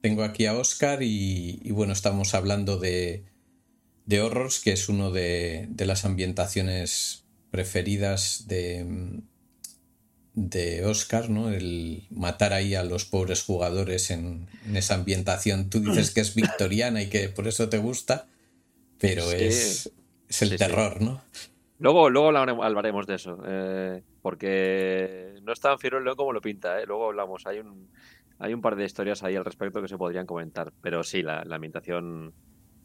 tengo aquí a Oscar y, bueno, estamos hablando de, de Horrors, que es uno de, de las ambientaciones preferidas de, de Oscar, ¿no? El matar ahí a los pobres jugadores en, esa ambientación. Tú dices que es victoriana y que por eso te gusta, pero es, es, el terror, ¿no? Luego, luego hablaremos de eso, eh, porque no es tan fiero como lo pinta, ¿eh? luego hablamos. Hay un, hay un par de historias ahí al respecto que se podrían comentar, pero sí, la, la ambientación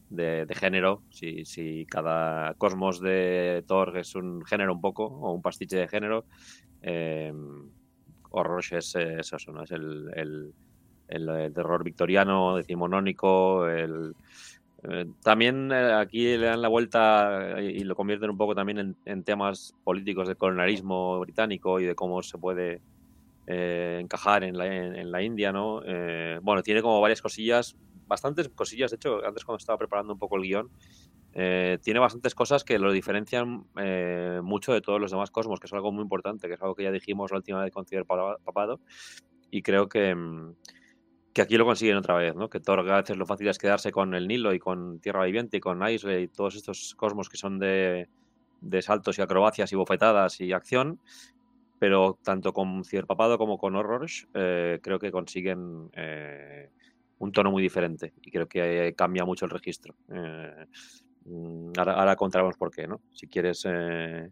de, género, si, si, cada cosmos de Thor es un género un poco, o un pastiche de género, eh, es, eso, ¿no? Es el, el, el, terror victoriano, decimonónico, el... Eh, también eh, aquí le dan la vuelta y, lo convierten un poco también en, temas políticos de colonialismo británico y de cómo se puede eh, encajar en la, en, la, India, ¿no? bueno, tiene como varias cosillas, bastantes cosillas, de hecho, antes cuando estaba preparando un poco el guion, eh, tiene bastantes cosas que lo diferencian eh, mucho de todos los demás cosmos, que es algo muy importante, que es algo que ya dijimos la última vez con Ciber Papado, y creo que, mm, que aquí lo consiguen otra vez, ¿no? Que Thor a veces lo fácil es quedarse con el Nilo y con Tierra Viviente y con Isley y todos estos cosmos que son de, de saltos y acrobacias y bofetadas y acción, pero tanto con Papado como con Horrors eh, creo que consiguen un tono muy diferente y creo que cambia mucho el registro. Mm, ahora, ahora contaremos por qué, ¿no? Si quieres, eh,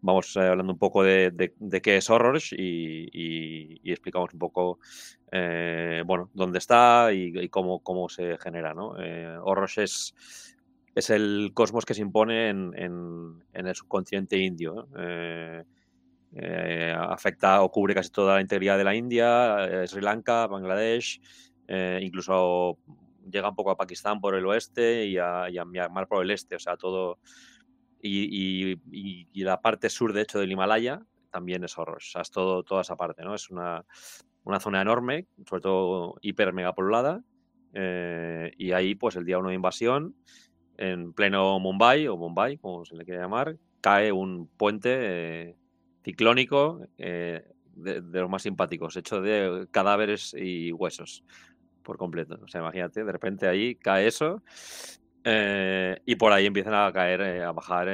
vamos eh, hablando un poco de, qué es Horrors y, explicamos un poco, eh, bueno, dónde está y, cómo, cómo, se genera, ¿no? Horrors es, es el cosmos que se impone en, en, el subcontinente indio. Afecta o cubre casi toda la integridad de la India, Sri Lanka, Bangladesh, incluso llega un poco a Pakistán por el oeste y a, Myanmar por el este, o sea, todo. Y, la parte sur, de hecho, del Himalaya también es horror, o sea, es todo, toda esa parte, ¿no? Es una, zona enorme, sobre todo hiper mega poblada, eh, y ahí, pues el día 1 de invasión, en pleno Mumbai, o Mumbai, como se le quiere llamar, cae un puente eh, ciclónico eh, de, los más simpáticos, hecho de cadáveres y huesos por completo. O sea, imagínate, de repente ahí cae eso eh, y por ahí empiezan a caer, eh, a bajar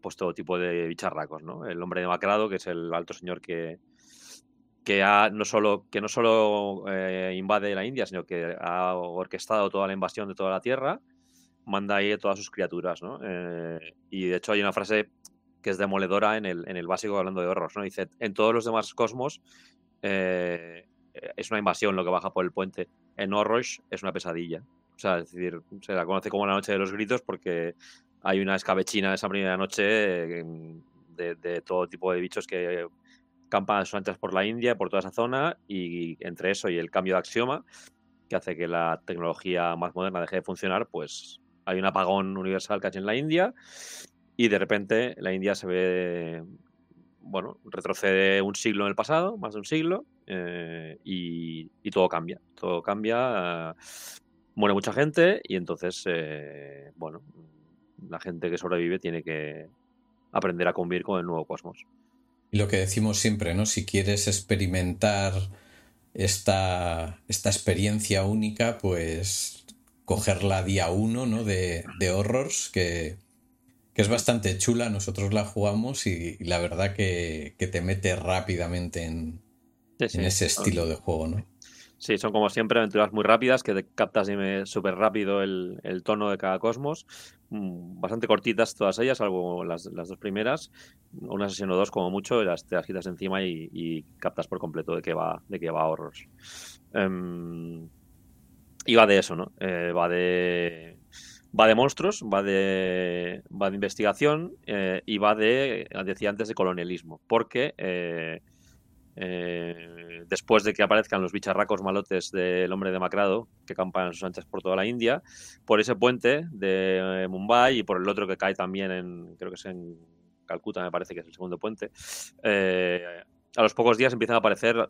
pues todo tipo de bicharracos, ¿no? El hombre demacrado, que es el alto señor que, que, ha, no solo, que no solo invade la India, sino que ha orquestado toda la invasión de toda la Tierra, manda ahí todas sus criaturas, ¿no? y de hecho hay una frase que es demoledora en el, en el básico hablando de horror, ¿no? Dice, en todos los demás cosmos eh, es una invasión lo que baja por el puente. En Horrosh es una pesadilla. O sea, es decir, se la conoce como la noche de los gritos porque hay una escabechina esa primera noche de, todo tipo de bichos que campan a sus anchas por la India, por toda esa zona, y entre eso y el cambio de axioma, que hace que la tecnología más moderna deje de funcionar, pues hay un apagón universal hay en la India, y de repente la India se ve bueno, retrocede un siglo en el pasado, más de un siglo, eh, y, todo cambia. Todo cambia, muere mucha gente y entonces, eh, bueno, la gente que sobrevive tiene que aprender a convivir con el nuevo cosmos. Y lo que decimos siempre, ¿no? Si quieres experimentar esta, esta experiencia única, pues cogerla día uno, ¿no? De, de horrors, que, que es bastante chula. Nosotros la jugamos y, la verdad que, te mete rápidamente en, ese estilo de juego, ¿no? Sí, son como siempre aventuras muy rápidas que te captas súper rápido el, tono de cada cosmos. Mm, bastante cortitas todas ellas, salvo las, dos primeras. Una sesión o dos como mucho, las, te las quitas encima y, captas por completo de qué va, de qué va Horrors. Em, y va de eso, ¿no? Eh, va de va de monstruos, va de, va de investigación eh, y va de, decía antes, de colonialismo. Porque eh, eh, después de que aparezcan los bicharracos malotes del hombre demacrado que campan sus anchas por toda la India, por ese puente de Mumbai y por el otro que cae también en, creo que es en Calcuta, me parece que es el segundo puente, a los pocos días empiezan a aparecer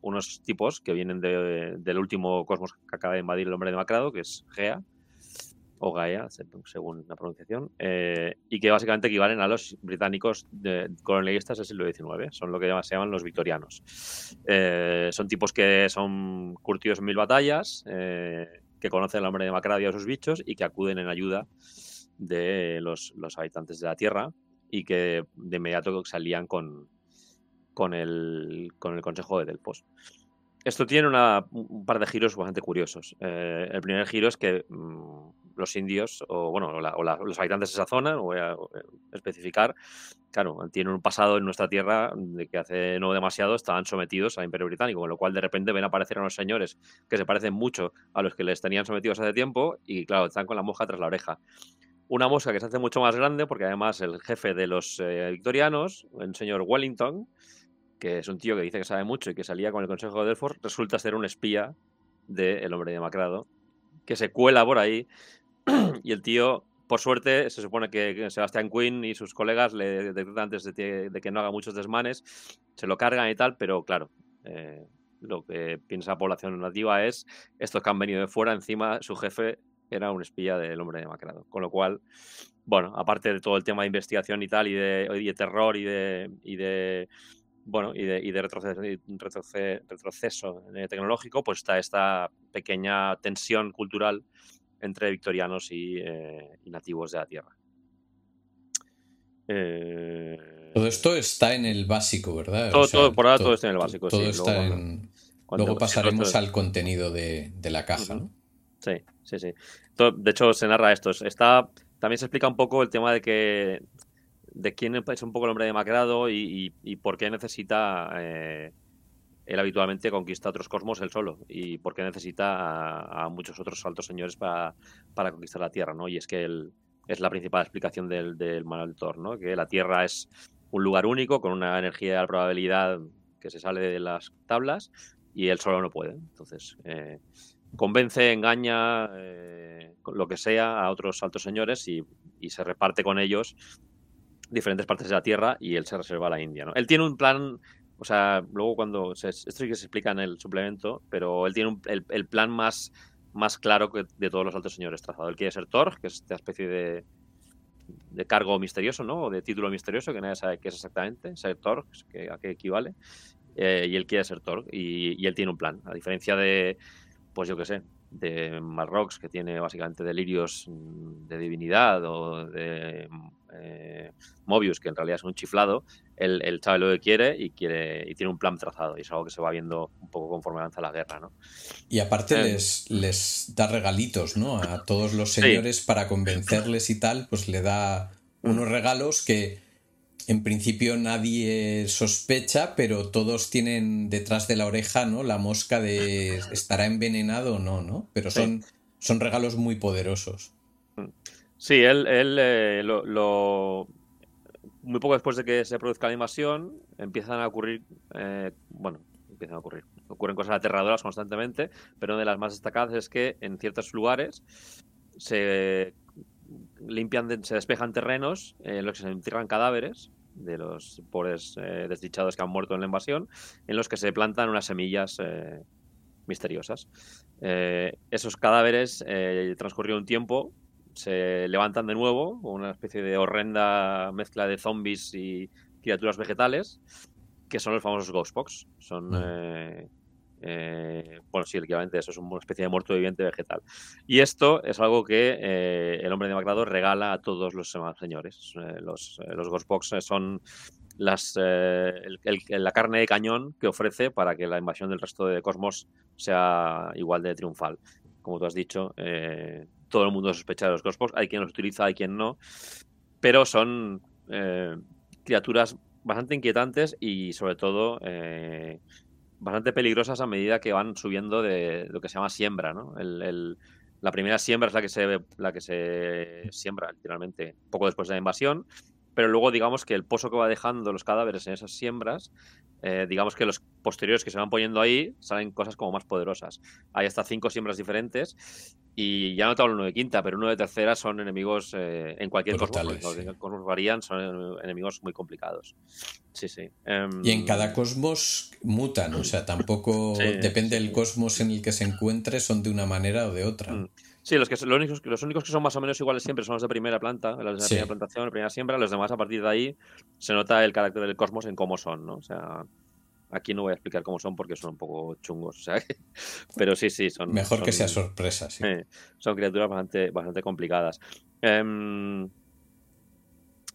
unos tipos que vienen del último cosmos que acaba de invadir el hombre demacrado, que es Gea, o Gaia, según la pronunciación, eh, y que básicamente equivalen a los británicos de, colonialistas del siglo XIX, son lo que se llaman los victorianos. Eh, son tipos que son curtidos en mil batallas, eh, que conocen el hombre de Macradio a sus bichos y que acuden en ayuda de los, habitantes de la Tierra y que de inmediato se alían con, con, el, con el Consejo de Delfos. Esto tiene un par de giros bastante curiosos. El primer giro es que mm, los indios, o bueno, los habitantes de esa zona, voy a especificar, claro, tienen un pasado en nuestra tierra de que hace no demasiado estaban sometidos al Imperio Británico, con lo cual de repente ven aparecer a unos señores que se parecen mucho a los que les tenían sometidos hace tiempo y claro, están con la mosca tras la oreja. Una mosca que se hace mucho más grande porque además el jefe de los eh, victorianos, el señor Wellington, que es un tío que dice que sabe mucho y que salía con el Consejo de Delfos, resulta ser un espía del hombre demacrado, que se cuela por ahí y el tío, por suerte, se supone que Sebastián Quinn y sus colegas le detectan antes de, que no haga muchos desmanes, se lo cargan y tal, pero claro, eh, lo que piensa la población nativa es estos que han venido de fuera, encima su jefe era un espía del hombre demacrado. Con lo cual, bueno, aparte de todo el tema de investigación y tal, y de, terror y de bueno, y de, y de retroceso, eh, tecnológico, pues está esta pequeña tensión cultural entre victorianos y, eh, nativos de la Tierra. Eh, todo esto está en el básico, ¿verdad? Todo, por ahora todo, está en el básico. Todo está en... Luego pasaremos al contenido de, la caja, ¿no? Sí, sí, sí. de hecho, se narra esto. Está, también se explica un poco el tema de que de quién es un poco el hombre demacrado y, y, por qué necesita eh, él habitualmente conquista otros cosmos él solo y por qué necesita a, muchos otros altos señores para, conquistar la Tierra, ¿no? Y es que él, es la principal explicación del, del manual de Thor, ¿no? Que la Tierra es un lugar único con una energía de probabilidad que se sale de las tablas y él solo no puede. Entonces, eh, convence, engaña, eh, lo que sea a otros altos señores y, y se reparte con ellos diferentes partes de la Tierra y él se reserva la India. ¿no? Él tiene un plan, o sea, luego cuando, esto sí que se explica en el suplemento, pero él tiene el, plan más, más claro que de todos los altos señores trazado. Él quiere ser Thor, que es esta especie de, de cargo misterioso, ¿no? O de título misterioso que nadie sabe qué es exactamente, ser Thor, a qué equivale. Eh, y él quiere ser Thor y, y, él tiene un plan, a diferencia de, pues yo qué sé, de Marrox, que tiene básicamente delirios mm, de divinidad, o de eh, Mobius, que en realidad es un chiflado, él, sabe lo que quiere y quiere y tiene un plan trazado. Y es algo que se va viendo un poco conforme avanza la guerra, ¿no? Y aparte eh, les, les da regalitos, ¿no? A todos los señores para convencerles y tal, pues le da unos regalos que en principio nadie sospecha, pero todos tienen detrás de la oreja, ¿no? La mosca de estará envenenado o no, ¿no? Pero son, son regalos muy poderosos. Sí, él, él eh, lo, muy poco después de que se produzca la invasión, empiezan a ocurrir, eh, bueno, empiezan a ocurrir, ocurren cosas aterradoras constantemente, pero una de las más destacadas es que en ciertos lugares se limpian, se despejan terrenos en los que se entierran cadáveres de los pobres eh, desdichados que han muerto en la invasión, en los que se plantan unas semillas eh, misteriosas. Eh, esos cadáveres, transcurrido un tiempo, se levantan de nuevo, una especie de horrenda mezcla de zombies y criaturas vegetales, que son los famosos Ghostbox. Son mm. Eh, bueno, sí, equivalente eso es una especie de muerto viviente vegetal. Y esto es algo que eh, el hombre demacrado regala a todos los señores. Eh, los, los Ghostbox son las, la carne de cañón que ofrece para que la invasión del resto de cosmos sea igual de triunfal. Como tú has dicho, todo el mundo sospecha de los Ghostbox. Hay quien los utiliza, hay quien no. Pero son criaturas bastante inquietantes y sobre todo bastante peligrosas a medida que van subiendo de lo que se llama siembra, ¿no? la primera siembra es la que se la que se siembra literalmente poco después de la invasión pero luego digamos que el pozo que va dejando los cadáveres en esas siembras, eh, digamos que los posteriores que se van poniendo ahí salen cosas como más poderosas. Hay hasta cinco siembras diferentes y ya no te hablo uno de quinta, pero uno de tercera son enemigos eh, en cualquier cosmos. Los cosmos varían, son enemigos muy complicados. Sí, sí. y en cada em, cosmos mutan, o sea, tampoco depende del cosmos en el que se encuentre, son de una manera o de otra. Mm. Sí, los, que, los, únicos, los únicos que son más o menos iguales siempre son los de primera planta, los de primera plantación, la primera siembra. Los demás, a partir de ahí, se nota el carácter del cosmos en cómo son, ¿no? O sea, aquí no voy a explicar cómo son porque son un poco chungos, o sea, pero sí, sí, son... Mejor que sea sorpresa, sí. son criaturas bastante, bastante complicadas. Em,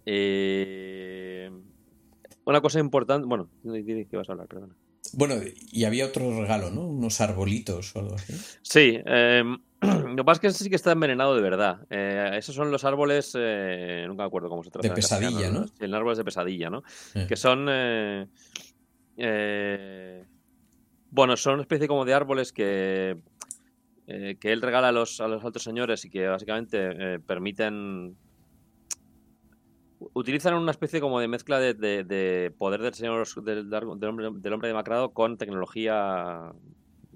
eh, una cosa importante, bueno, ¿qué vas a hablar? Perdona. Bueno, y había otro regalo, ¿no? Unos arbolitos o algo así. Sí, em, lo que pasa es que ese sí que está envenenado de verdad. Eh, esos son los árboles, eh, nunca me acuerdo cómo se trata. De pesadilla, ¿no? Sí, árboles de pesadilla, ¿no? Eh. Que son... bueno, son una especie como de árboles que, que él regala a los, a los altos señores y que básicamente permiten utilizan una especie como de mezcla de, poder del señor del, hombre, del hombre demacrado con tecnología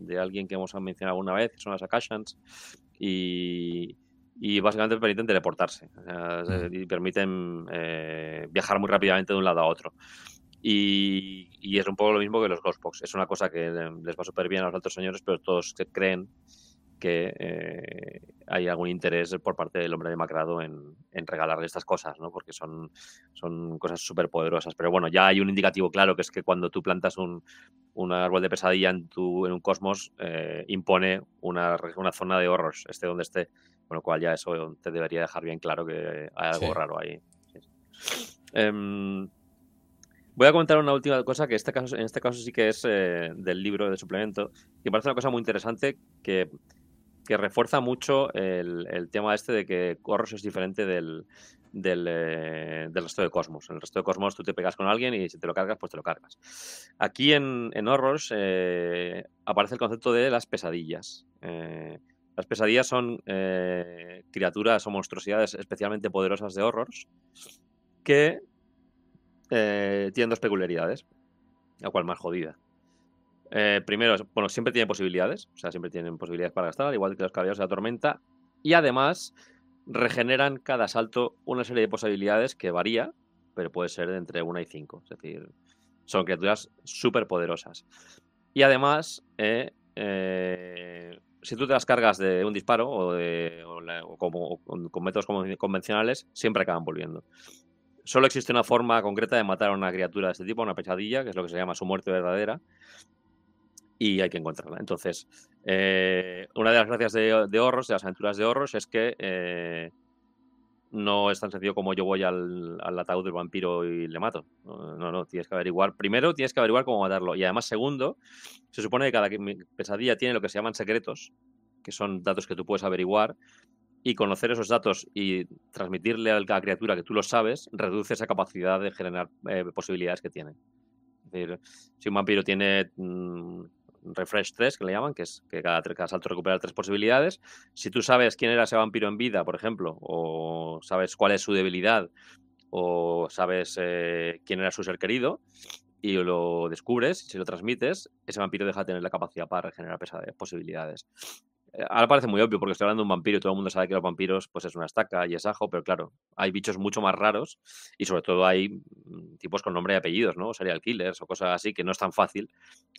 de alguien que hemos mencionado alguna vez, que son las Akashans, y, básicamente permiten teleportarse mm. y permiten eh, viajar muy rápidamente de un lado a otro. Y, y, es un poco lo mismo que los Ghostbox. Es una cosa que les va súper bien a los altos señores, pero todos creen que eh, hay algún interés por parte del hombre demacrado en, en regalarle estas cosas, ¿no? Porque son, son cosas súper poderosas. Pero bueno, ya hay un indicativo claro que es que cuando tú plantas un, un árbol de pesadilla en, tu, en un cosmos, eh, impone una, una, zona de horrors, esté donde esté. Con lo cual ya eso te debería dejar bien claro que hay algo raro ahí. Em, voy a comentar una última cosa que este caso, en este caso sí que es eh, del libro de suplemento, que me parece una cosa muy interesante que que refuerza mucho el, tema este de que Corros es diferente del, eh, del, resto de Cosmos. En el resto de Cosmos tú te pegas con alguien y si te lo cargas, pues te lo cargas. Aquí en, en Horrors eh, aparece el concepto de las pesadillas. Eh, las pesadillas son criaturas o monstruosidades especialmente poderosas de Horrors que tienen dos peculiaridades, la cual más jodida. Eh, primero, bueno, siempre tienen posibilidades, o sea, siempre tienen posibilidades para gastar, igual que los caballeros de la tormenta. Y además, regeneran cada salto una serie de posibilidades que varía, pero puede ser de entre una y cinco. Es decir, son criaturas súper poderosas. Y además, eh, eh, si tú te las cargas de un disparo o, de, como, con métodos convencionales, siempre acaban volviendo. Solo existe una forma concreta de matar a una criatura de este tipo, una pesadilla, que es lo que se llama su muerte verdadera, y hay que encontrarla. Entonces, eh, una de las gracias de, de, Horros, de las aventuras de Horros, es que eh, no es tan sencillo como yo voy al, ataúd del vampiro y le mato. No, no, tienes que averiguar. Primero, tienes que averiguar cómo matarlo. Y además, segundo, se supone que cada pesadilla tiene lo que se llaman secretos, que son datos que tú puedes averiguar. Y conocer esos datos y transmitirle a la criatura que tú lo sabes, reduce esa capacidad de generar eh, posibilidades que tiene. Es decir, si un vampiro tiene mm, refresh 3, que le llaman, que es que cada, cada salto recupera tres posibilidades. Si tú sabes quién era ese vampiro en vida, por ejemplo, o sabes cuál es su debilidad, o sabes eh, quién era su ser querido, y lo descubres, si lo transmites, ese vampiro deja de tener la capacidad para regenerar posibilidades. Eh, ahora parece muy obvio porque estoy hablando de un vampiro y todo el mundo sabe que los vampiros pues es una estaca y es ajo, pero claro, hay bichos mucho más raros y sobre todo hay mm, tipos con nombre y apellidos, ¿no? Serial killers o cosas así que no es tan fácil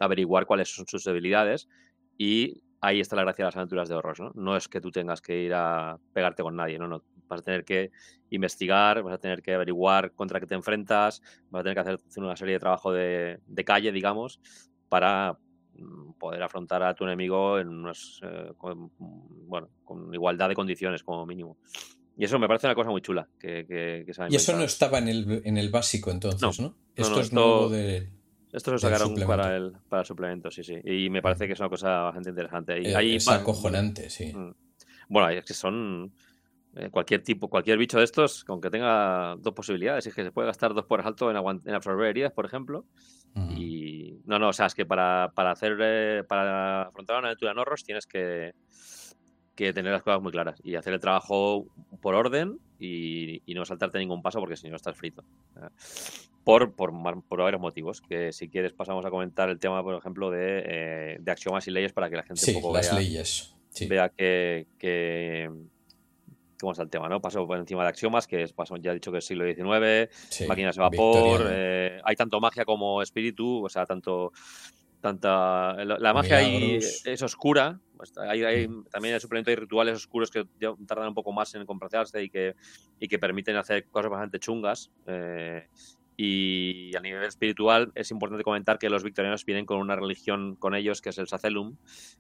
averiguar cuáles son sus debilidades y ahí está la gracia de las aventuras de horror, ¿no? No es que tú tengas que ir a pegarte con nadie, no, no. Vas a tener que investigar, vas a tener que averiguar contra qué te enfrentas, vas a tener que hacer una serie de trabajo de, de calle, digamos, para poder afrontar a tu enemigo en unas, eh, con, bueno, con igualdad de condiciones como mínimo. Y eso me parece una cosa muy chula. Que, que, y eso no estaba en el, en el básico entonces, ¿no? Esto es nuevo de... Esto se sacaron para el, para el suplemento, sí, sí. Y me parece que es una cosa bastante interesante. Y eh, es acojonante, sí. Mm. Bueno, es que son eh, cualquier tipo, cualquier bicho de estos, aunque tenga dos posibilidades, es que se puede gastar dos por asalto en, en absorber heridas, por ejemplo. Y no, no, o sea, es que para, hacer, eh, para afrontar una aventura en horros tienes que, que tener las cosas muy claras y hacer el trabajo por orden y, no saltarte ningún paso porque si no estás frito. Por, por, por, varios motivos, que si quieres pasamos a comentar el tema, por ejemplo, de, eh, de axiomas y leyes para que la gente un poco las leyes. vea que, que, cómo está el tema, ¿no? Paso por encima de axiomas, que es, paso, ya he dicho que es siglo XIX, máquinas de vapor, eh, hay tanto magia como espíritu, o sea, tanto tanta la, magia ahí es oscura, hay, también hay suplementos y rituales oscuros que tardan un poco más en comprarse y que, y que permiten hacer cosas bastante chungas. Eh, y a nivel espiritual es importante comentar que los victorianos vienen con una religión con ellos que es el Sacelum,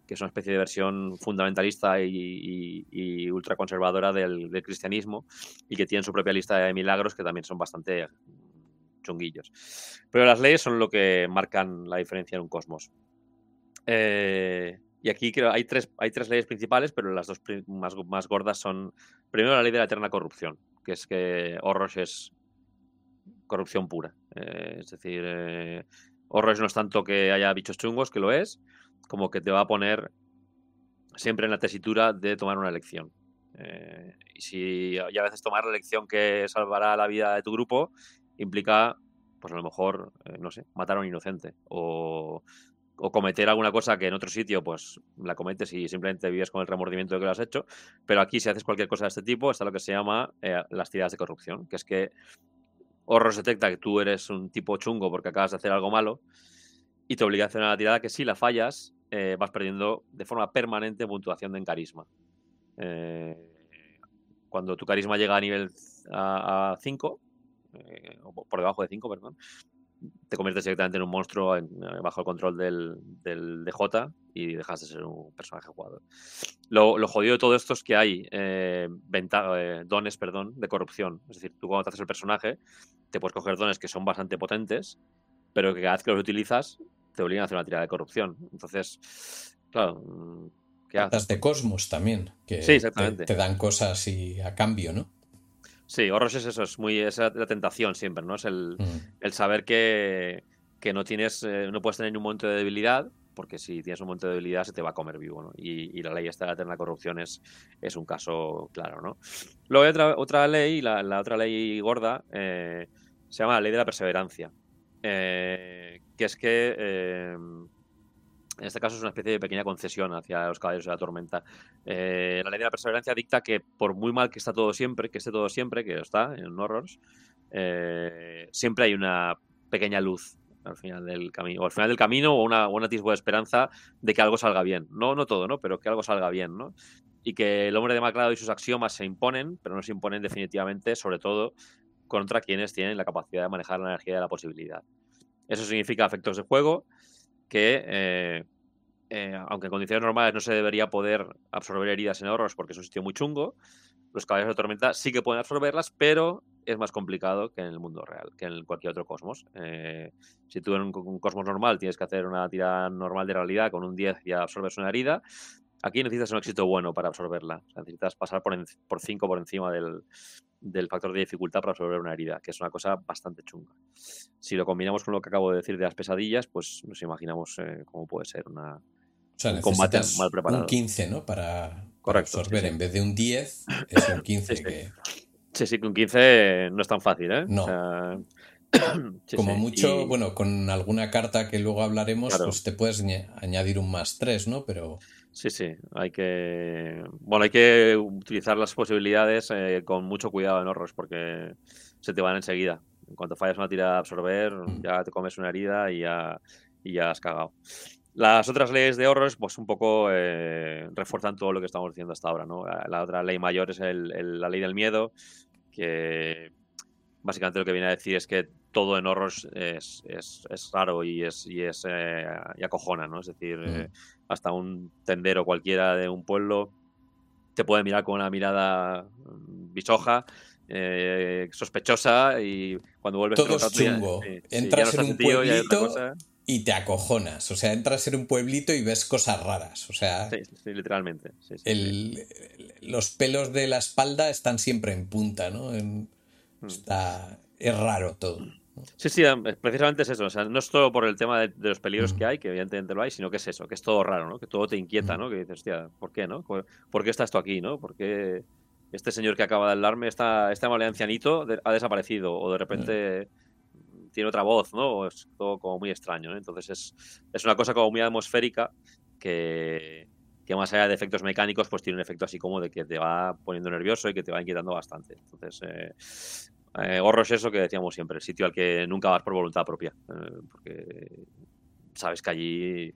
que es una especie de versión fundamentalista y, y, ultraconservadora del, cristianismo y que tienen su propia lista de milagros que también son bastante chunguillos. Pero las leyes son lo que marcan la diferencia en un cosmos. Eh, y aquí creo hay tres, hay tres leyes principales, pero las dos más, más gordas son, primero, la ley de la eterna corrupción, que es que Horrosh es corrupción pura. Eh, es decir, eh, no es tanto que haya bichos chungos, que lo es, como que te va a poner siempre en la tesitura de tomar una elección. Eh, y si a veces tomar la elección que salvará la vida de tu grupo implica, pues a lo mejor, eh, no sé, matar a un inocente o, o, cometer alguna cosa que en otro sitio, pues la cometes y simplemente vives con el remordimiento de que lo has hecho. Pero aquí, si haces cualquier cosa de este tipo, está lo que se llama las tiradas de corrupción, que es que Horros detecta que tú eres un tipo chungo porque acabas de hacer algo malo y te obliga a hacer una tirada que si la fallas eh, vas perdiendo de forma permanente puntuación en carisma. Eh, cuando tu carisma llega a nivel a 5, eh, o por debajo de 5, perdón, te conviertes directamente en un monstruo bajo el control del, del, DJ y dejas de ser un personaje jugador. Lo, lo jodido de todo esto es que hay eh, eh, dones perdón, de corrupción. Es decir, tú cuando te haces el personaje, te puedes coger dones que son bastante potentes, pero que cada vez que los utilizas te obligan a hacer una tirada de corrupción. Entonces, claro. Mm, ¿qué haces? de Cosmos también, que sí, exactamente. Te, dan cosas y a cambio, ¿no? Sí, Horros es eso, es muy es la, tentación siempre, ¿no? Es el, mm. el saber que, que, no tienes, eh, no puedes tener un momento de debilidad, porque si tienes un momento de debilidad se te va a comer vivo, ¿no? Y, la ley esta de la eterna corrupción es, es, un caso claro, ¿no? Luego hay otra, otra ley, la, la otra ley gorda, eh, se llama la ley de la perseverancia, eh, que es que en este caso es una especie de pequeña concesión hacia los caballeros de la tormenta. Eh, la ley de la perseverancia dicta que por muy mal que está todo siempre, que esté todo siempre, que está en Horrors, eh, siempre hay una pequeña luz al final del camino, o al final del camino, o una, un atisbo de esperanza de que algo salga bien. No, no todo, ¿no? Pero que algo salga bien, ¿no? Y que el hombre de Maclado y sus axiomas se imponen, pero no se imponen definitivamente, sobre todo contra quienes tienen la capacidad de manejar la energía de la posibilidad. Eso significa efectos de juego, que, eh, eh, aunque en condiciones normales no se debería poder absorber heridas en ahorros porque es un sitio muy chungo, los caballos de tormenta sí que pueden absorberlas, pero es más complicado que en el mundo real, que en cualquier otro cosmos. Eh, si tú en un, cosmos normal tienes que hacer una tirada normal de realidad con un 10 y absorbes una herida, aquí necesitas un éxito bueno para absorberla. necesitas pasar por 5 por encima del, del factor de dificultad para absorber una herida, que es una cosa bastante chunga. Si lo combinamos con lo que acabo de decir de las pesadillas, pues nos imaginamos eh, cómo puede ser una, un combate mal preparado. Un 15, ¿no? Para, absorber, en vez de un 10, es un 15 sí, que... Sí, sí, que un 15 no es tan fácil, ¿eh? No. Como mucho, bueno, con alguna carta que luego hablaremos, pues te puedes añadir un más 3, ¿no? Pero... Sí, sí, hay que bueno, hay que utilizar las posibilidades eh, con mucho cuidado en horros porque se te van enseguida. En cuanto fallas una tira de absorber, mm. ya te comes una herida y ya, y ya has cagado. Las otras leyes de horrors, pues un poco eh, refuerzan todo lo que estamos diciendo hasta ahora, ¿no? La, otra ley mayor es la ley del miedo, que básicamente lo que viene a decir es que todo en horrors es, raro y es, y es eh, y acojona, ¿no? Es decir, mm hasta un tendero cualquiera de un pueblo te puede mirar con una mirada mm, bisoja, eh, sospechosa y cuando vuelves Todo es chungo. entras en un pueblito y, te acojonas. O sea, entras en un pueblito y ves cosas raras. O sea, sí, literalmente. los pelos de la espalda están siempre en punta, ¿no? Mm. está, es raro todo. Sí, sí, precisamente es eso. O sea, no es todo por el tema de, los peligros que hay, que evidentemente lo hay, sino que es eso, que es todo raro, ¿no? Que todo te inquieta, ¿no? Que dices, hostia, ¿por qué, no? ¿Por, qué está esto aquí, no? ¿Por qué este señor que acaba de hablarme, está, este amable ancianito, ha desaparecido? O de repente tiene otra voz, ¿no? Es todo como muy extraño, ¿no? Entonces es, es una cosa como muy atmosférica que, que más allá de efectos mecánicos, pues tiene un efecto así como de que te va poniendo nervioso y que te va inquietando bastante. Entonces, eh, eh, es eso que decíamos siempre, el sitio al que nunca vas por voluntad propia, eh, porque sabes que allí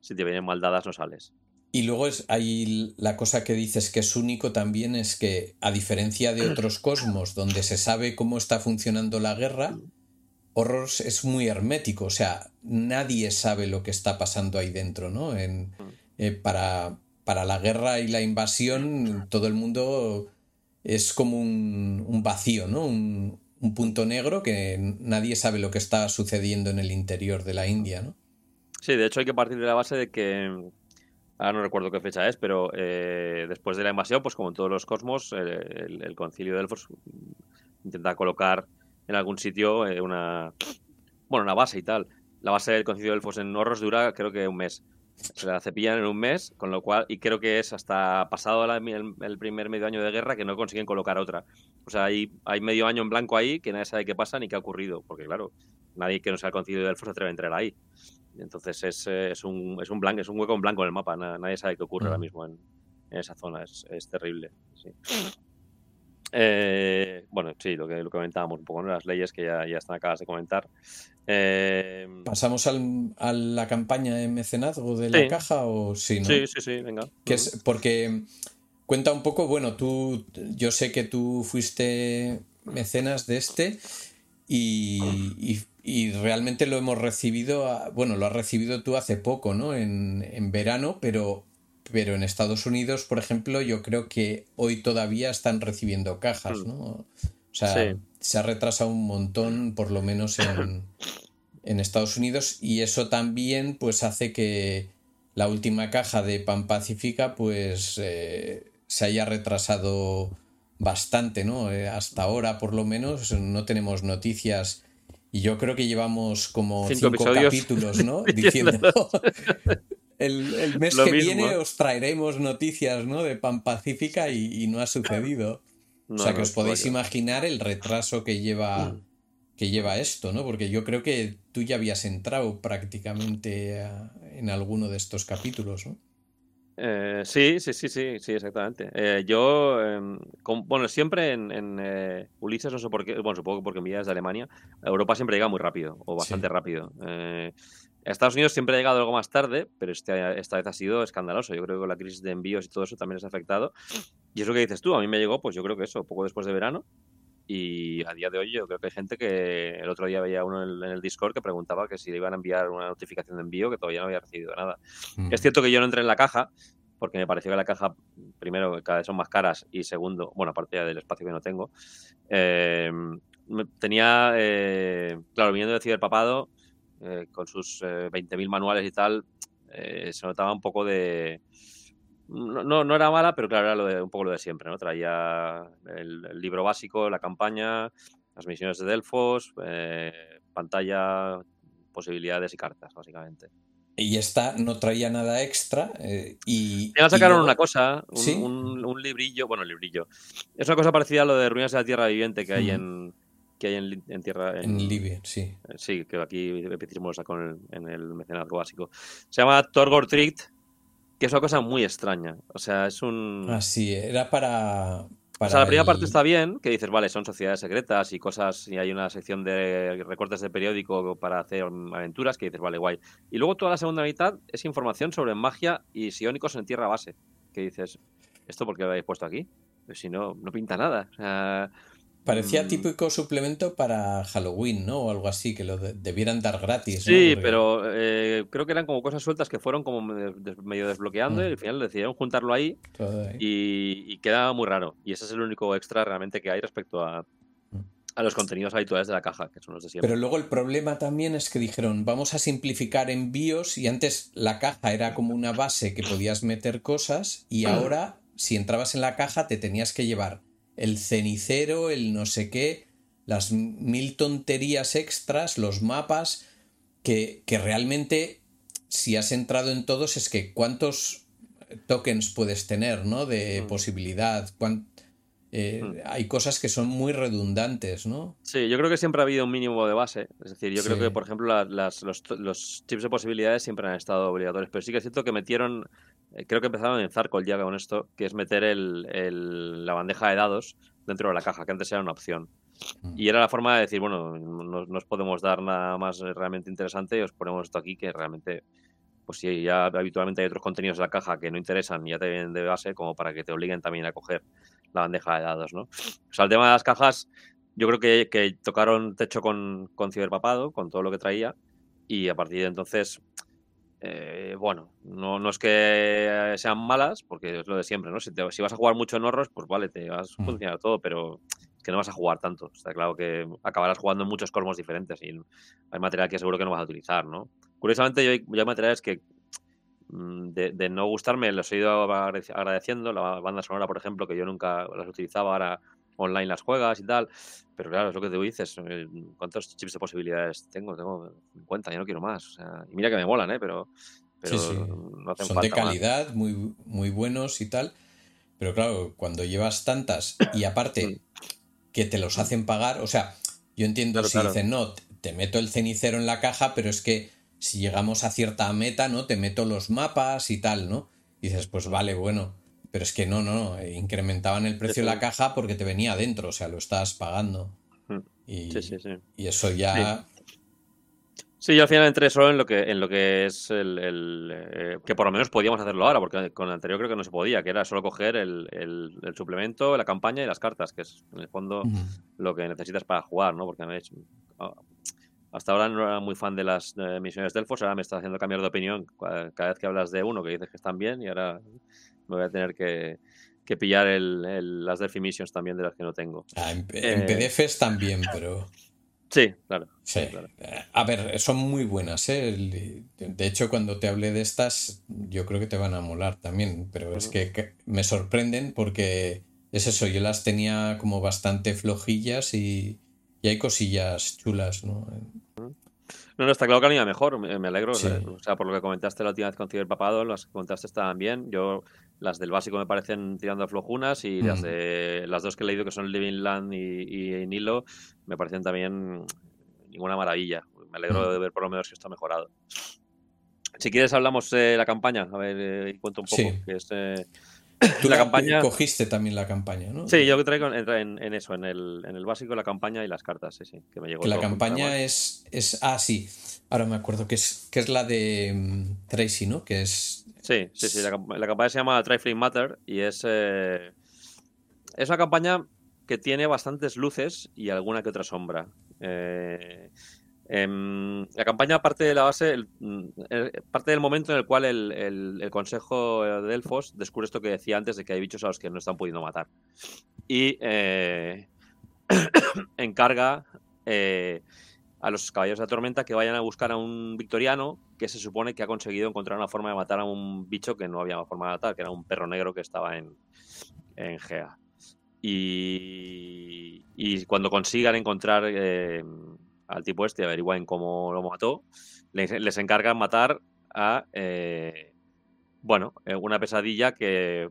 si te vienen mal dadas no sales. Y luego es, hay la cosa que dices que es único también es que, a diferencia de otros cosmos donde se sabe cómo está funcionando la guerra, Horrors es muy hermético, o sea, nadie sabe lo que está pasando ahí dentro, ¿no? En, eh, para, para, la guerra y la invasión, todo el mundo es como un, vacío, ¿no? Un, un, punto negro que nadie sabe lo que está sucediendo en el interior de la India, ¿no? Sí, de hecho hay que partir de la base de que ahora no recuerdo qué fecha es, pero eh, después de la invasión, pues como en todos los cosmos, el, concilio de Delfos intenta colocar en algún sitio eh, una, bueno, una base y tal. La base del concilio de Delfos en Horros dura creo que un mes. Se la cepillan en un mes, con lo cual, y creo que es hasta pasado el, primer medio año de guerra que no consiguen colocar otra. O sea, hay, hay medio año en blanco ahí que nadie sabe qué pasa ni qué ha ocurrido, porque claro, nadie que no sea el concilio de Delfos se atreve a entrar ahí. Entonces es, eh, es, un, es, un blanco, es un hueco en blanco en el mapa. Nadie sabe qué ocurre ahora mm. mismo en, esa zona. Es, es terrible. Eh, bueno, sí, lo que, lo comentábamos un poco, ¿no? las leyes que ya, ya están acabas de comentar. Eh, ¿Pasamos al, a la campaña de mecenazgo de la caja o sí, ¿no? Sí, sí, sí, venga. Que es porque cuenta un poco, bueno, tú, yo sé que tú fuiste mecenas de este y y realmente lo hemos recibido, bueno, lo has recibido tú hace poco, ¿no? En, en, verano, pero, pero en Estados Unidos, por ejemplo, yo creo que hoy todavía están recibiendo cajas, ¿no? O sea, se ha retrasado un montón, por lo menos en, en Estados Unidos, y eso también pues hace que la última caja de Pan Pacífica pues eh, se haya retrasado bastante, ¿no? Eh, hasta ahora, por lo menos, no tenemos noticias y yo creo que llevamos como cinco, capítulos, ¿no? Diciendo. El, mes que viene os traeremos noticias, ¿no? De Pan Pacífica y, no ha sucedido. o sea que os podéis imaginar el retraso que lleva, mm. que lleva esto, ¿no? Porque yo creo que tú ya habías entrado prácticamente en alguno de estos capítulos, ¿no? Eh, sí, sí, sí, sí, sí, exactamente. Eh, yo, em, bueno, siempre en, eh, Ulises, no sé por qué, bueno, supongo que porque mi vida es de Alemania, Europa siempre llega muy rápido, o bastante rápido. Estados Unidos siempre ha llegado algo más tarde, pero este, esta vez ha sido escandaloso. Yo creo que la crisis de envíos y todo eso también les ha afectado. Y es lo que dices tú, a mí me llegó, pues yo creo que eso, poco después de verano. Y a día de hoy yo creo que hay gente que el otro día veía uno en el, Discord que preguntaba que si le iban a enviar una notificación de envío que todavía no había recibido nada. Mm. Es cierto que yo no entré en la caja porque me pareció que la caja, primero, cada vez son más caras y segundo, bueno, aparte del espacio que no tengo, eh, tenía, eh, claro, viniendo de Ciberpapado, eh, con sus 20.000 manuales y tal, se notaba un poco de no, no, era mala, pero claro, era lo de, un poco lo de siempre, ¿no? Traía el, libro básico, la campaña, las misiones de Delfos, eh, pantalla, posibilidades y cartas, básicamente. Y esta no traía nada extra. Eh, y. Ya sacaron una cosa, un, librillo, bueno, librillo. Es una cosa parecida a lo de Ruinas de la Tierra Viviente que hay en que hay en, tierra en, Libia, sí. Eh, sí, que aquí repetimos con en el mecenazgo básico. Se llama Torgor Trict que es una cosa muy extraña. O sea, es un. Ah, sí, era para. o sea, la primera parte está bien, que dices, vale, son sociedades secretas y cosas, y hay una sección de recortes de periódico para hacer aventuras, que dices, vale, guay. Y luego toda la segunda mitad es información sobre magia y sionicos en tierra base, que dices, ¿esto por qué lo habéis puesto aquí? Pues si no, no pinta nada. O sea, Parecía mm. típico suplemento para Halloween, ¿no? O algo así, que lo debieran dar gratis. Sí, pero eh, creo que eran como cosas sueltas que fueron como medio desbloqueando y mm. al final decidieron juntarlo ahí, y, queda muy raro. Y ese es el único extra realmente que hay respecto a, mm. a los contenidos habituales de la caja, que son los de siempre. Pero luego el problema también es que dijeron, vamos a simplificar envíos y antes la caja era como una base que podías meter cosas y ahora si entrabas en la caja te tenías que llevar el cenicero, el no sé qué, las mil tonterías extras, los mapas, que, que realmente, si has entrado en todos, es que cuántos tokens puedes tener, ¿no? De mm. posibilidad. Eh, mm. Hay cosas que son muy redundantes, ¿no? Sí, yo creo que siempre ha habido un mínimo de base. Es decir, yo creo que, por ejemplo, las, los, los, chips de posibilidades siempre han estado obligatorios. Pero sí que es cierto que metieron creo que empezaron en Zarkol ya con esto, que es meter el, la bandeja de dados dentro de la caja, que antes era una opción. Mm. Y era la forma de decir, bueno, no, os podemos dar nada más realmente interesante, os ponemos esto aquí que realmente pues si ya habitualmente hay otros contenidos en la caja que no interesan y ya te vienen de base, como para que te obliguen también a coger la bandeja de dados, ¿no? O sea, el tema de las cajas, yo creo que, que tocaron techo con, con Ciberpapado, con todo lo que traía, y a partir de entonces, eh, bueno, no, no, es que sean malas, porque es lo de siempre, ¿no? Si, si vas a jugar mucho en horros, pues vale, te vas a mm. funcionar todo, pero es que no vas a jugar tanto. Está claro que acabarás jugando en muchos cosmos diferentes y hay material que seguro que no vas a utilizar, ¿no? Curiosamente, yo, yo hay materiales que mm, de, de, no gustarme los he ido agradeciendo. La banda sonora, por ejemplo, que yo nunca las utilizaba, ahora online las juegas y tal. Pero claro, es lo que te dices. Eh, ¿Cuántos chips de posibilidades tengo? Tengo 50, ya no quiero más. O sea, y mira que me molan, ¿eh? Pero, pero No hacen Son de calidad, muy, muy buenos y tal. Pero claro, cuando llevas tantas y aparte mm. que te los hacen pagar, o sea, yo entiendo si dicen, no, te meto el cenicero en la caja, pero es que si llegamos a cierta meta, ¿no? Te meto los mapas y tal, ¿no? Y dices, pues vale, bueno. Pero es que no, no, incrementaban el precio de la caja porque te venía adentro, o sea, lo estás pagando. Hmm. Y, sí, sí, sí. y eso ya. Sí. yo al final entré solo en lo que, en lo que es el. Eh, que por lo menos podíamos hacerlo ahora, porque con el anterior creo que no se podía, que era solo coger el, el, suplemento, la campaña y las cartas, que es en el fondo lo que necesitas para jugar, ¿no? Porque ah, hasta ahora no era muy fan de las misiones Delfos, ahora me está haciendo cambiar de opinión cada vez que hablas de uno que dices que están bien y ahora me voy a tener que, pillar el, las Delphi Missions también de las que no tengo. Ah, en, eh, PDFs también, pero... Sí, claro. A ver, son muy buenas. ¿eh? De hecho, cuando te hablé de estas, yo creo que te van a molar también, pero es que, me sorprenden porque es eso, yo las tenía como bastante flojillas y, hay cosillas chulas, ¿no? No, no, está claro que a mí mejor, me, alegro. O sea, por lo que comentaste la última vez con Ciberpapado, las que comentaste estaban bien. Yo las del básico me parecen tirando a flojunas y las de las dos que he leído que son Living Land y, Nilo me parecen también ninguna maravilla. Me alegro de ver por lo menos que está mejorado. Si quieres hablamos de la campaña, a ver, eh, cuento un poco. Que es, eh, Tú la, campaña... cogiste también la campaña, ¿no? Sí, yo traigo en, en, eso, en el, en el básico, la campaña y las cartas, sí, sí, que me llegó. la campaña es, es... Ah, sí, ahora me acuerdo, que es, que es la de mm, Tracy, ¿no? Que es Sí, sí, sí. La, campaña se llama Trifling Matter y es, eh, es una campaña que tiene bastantes luces y alguna que otra sombra. Eh, em, la campaña parte de la base, parte del momento en el cual el, Consejo de Delfos descubre esto que decía antes de que hay bichos a los que no están pudiendo matar. Y eh, encarga a los caballeros de la tormenta que vayan a buscar a un victoriano que se supone que ha conseguido encontrar una forma de matar a un bicho que no había forma de matar, que era un perro negro que estaba en, en Gea. Y, cuando consigan encontrar eh, al tipo este, averigüen cómo lo mató, les, les encargan matar a, eh, bueno, eh, una pesadilla que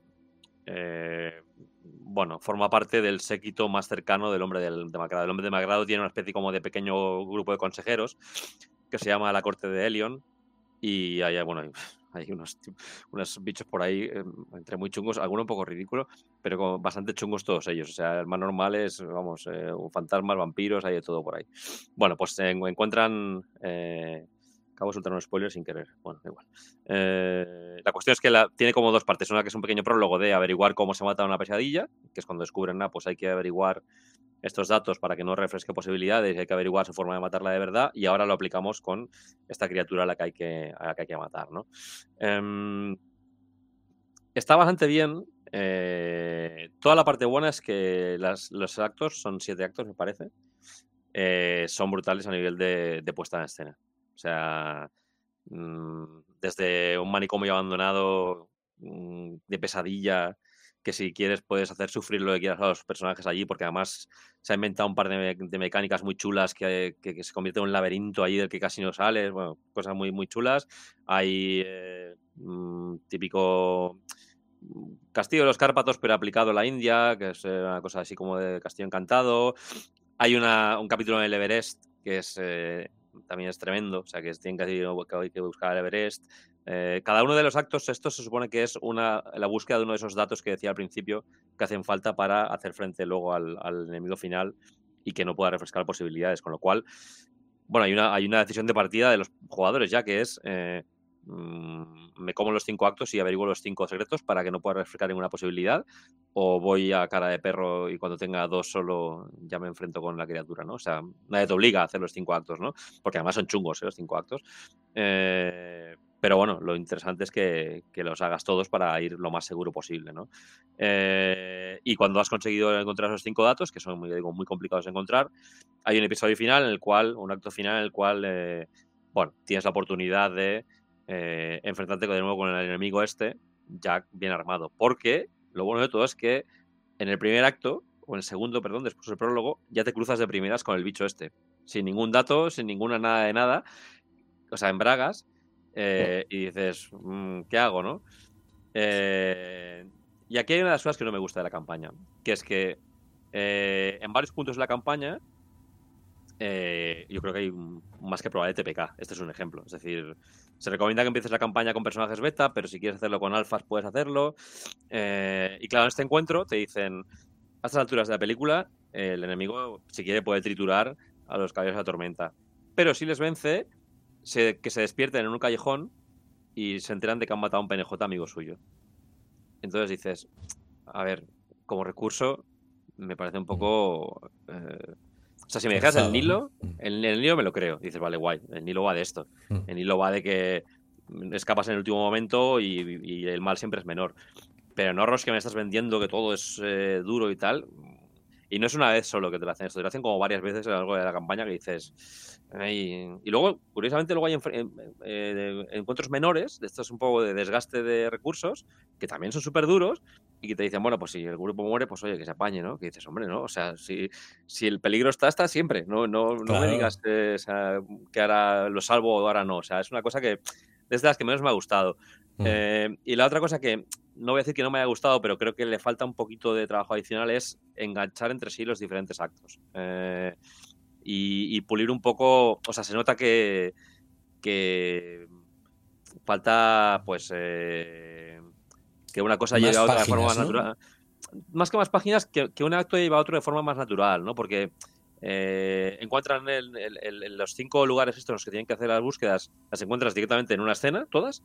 bueno, forma parte del séquito más cercano del hombre del demacrado. El hombre demacrado tiene una especie como de pequeño grupo de consejeros que se llama la corte de Helion y hay, bueno, hay unos, unos bichos por ahí em, entre muy chungos, algunos un poco ridículos, pero bastante chungos todos ellos. O sea, más normal es, vamos, eh, fantasmas, vampiros, hay de todo por ahí. Bueno, pues se encuentran eh, Acabo de soltar un spoiler sin querer. Bueno, igual. Eh, la cuestión es que la, tiene como dos partes. Una que es un pequeño prólogo de averiguar cómo se mata una pesadilla, que es cuando descubren, nada, pues hay que averiguar estos datos para que no refresque posibilidades, hay que averiguar su forma de matarla de verdad, y ahora lo aplicamos con esta criatura a la que hay que, la que, hay que matar, ¿no? Em, está bastante bien. Eh, toda la parte buena es que los actos, son siete actos, me parece, eh, son brutales a nivel de puesta en escena. O sea, mm, desde un manicomio abandonado mm, de pesadilla, que si quieres puedes hacer sufrir lo que quieras a los personajes allí, porque además se ha inventado un par de, mecánicas muy chulas que, se convierte en un laberinto allí del que casi no sales, bueno, cosas muy, muy chulas. Hay eh, mm, típico Castillo de los Cárpatos, pero aplicado a la India, que es eh, una cosa así como de Castillo Encantado. Hay un capítulo en el Everest que es eh, también es tremendo, o sea que tienen que, que buscar el Everest. Eh, cada uno de los actos, esto se supone que es una, la búsqueda de uno de esos datos que decía al principio que hacen falta para hacer frente luego al, enemigo final y que no pueda refrescar posibilidades, con lo cual, bueno, hay una, hay una decisión de partida de los jugadores ya que es, eh, mm, me como los cinco actos y averiguo los cinco secretos para que no pueda refrescar ninguna posibilidad, o voy a cara de perro y cuando tenga dos solo ya me enfrento con la criatura, ¿no? O sea, nadie te obliga a hacer los cinco actos, ¿no? Porque además son chungos ¿eh? los cinco actos. Eh, pero bueno, lo interesante es que, los hagas todos para ir lo más seguro posible, ¿no? Eh, y cuando has conseguido encontrar esos cinco datos, que son muy, digo, muy complicados de encontrar, hay un episodio final en el cual, un acto final en el cual, eh, bueno, tienes la oportunidad de eh, enfrentarte de nuevo con el enemigo este, ya bien armado. Porque lo bueno de todo es que en el primer acto, o en el segundo, perdón, después del prólogo, ya te cruzas de primeras con el bicho este. Sin ningún dato, sin ninguna nada de nada. O sea, en bragas eh, y dices, mm, ¿qué hago, no? Eh, y aquí hay una de las cosas que no me gusta de la campaña, que es que eh, en varios puntos de la campaña yo creo que hay más que probable TPK. Este es un ejemplo. Es decir, se recomienda que empieces la campaña con personajes beta, pero si quieres hacerlo con alfas, puedes hacerlo. y claro, en este encuentro te dicen, a estas alturas de la película, el enemigo, si quiere, puede triturar a los caballeros de la tormenta. Pero si les vence, que se despierten en un callejón y se enteran de que han matado a un PNJ amigo suyo. Entonces dices, a ver, como recurso, me parece un poco. Eh, o sea, si me dejas el Nilo, el, el, Nilo me lo creo. Dices, vale, guay, el Nilo va de esto. Mm. El Nilo va de que escapas en el último momento y, el mal siempre es menor. Pero no, Ross, que me estás vendiendo que todo es eh, duro y tal. Y no es una vez solo que te lo hacen esto, te lo hacen como varias veces a lo largo de la campaña que dices. Y luego, curiosamente, luego hay eh, encuentros menores, de estos un poco de desgaste de recursos, que también son súper duros, y que te dicen, bueno, pues si el grupo muere, pues oye, que se apañe, ¿no? Que dices, hombre, ¿no? O sea, si, si el peligro está, está siempre. No, no, no me digas que, que ahora lo salvo o ahora no. O sea, es una cosa que es de las que menos me ha gustado. Mm. Eh, y la otra cosa que no voy a decir que no me haya gustado, pero creo que le falta un poquito de trabajo adicional es enganchar entre sí los diferentes actos. Eh, y, pulir un poco, o sea, se nota que, que falta, pues, eh, que una cosa lleve a otra de forma más natural. Más que más páginas, que, un acto lleva a otro de forma más natural, ¿no? Porque encuentran los cinco lugares estos en los que tienen que hacer las búsquedas, las encuentras directamente en una escena, todas,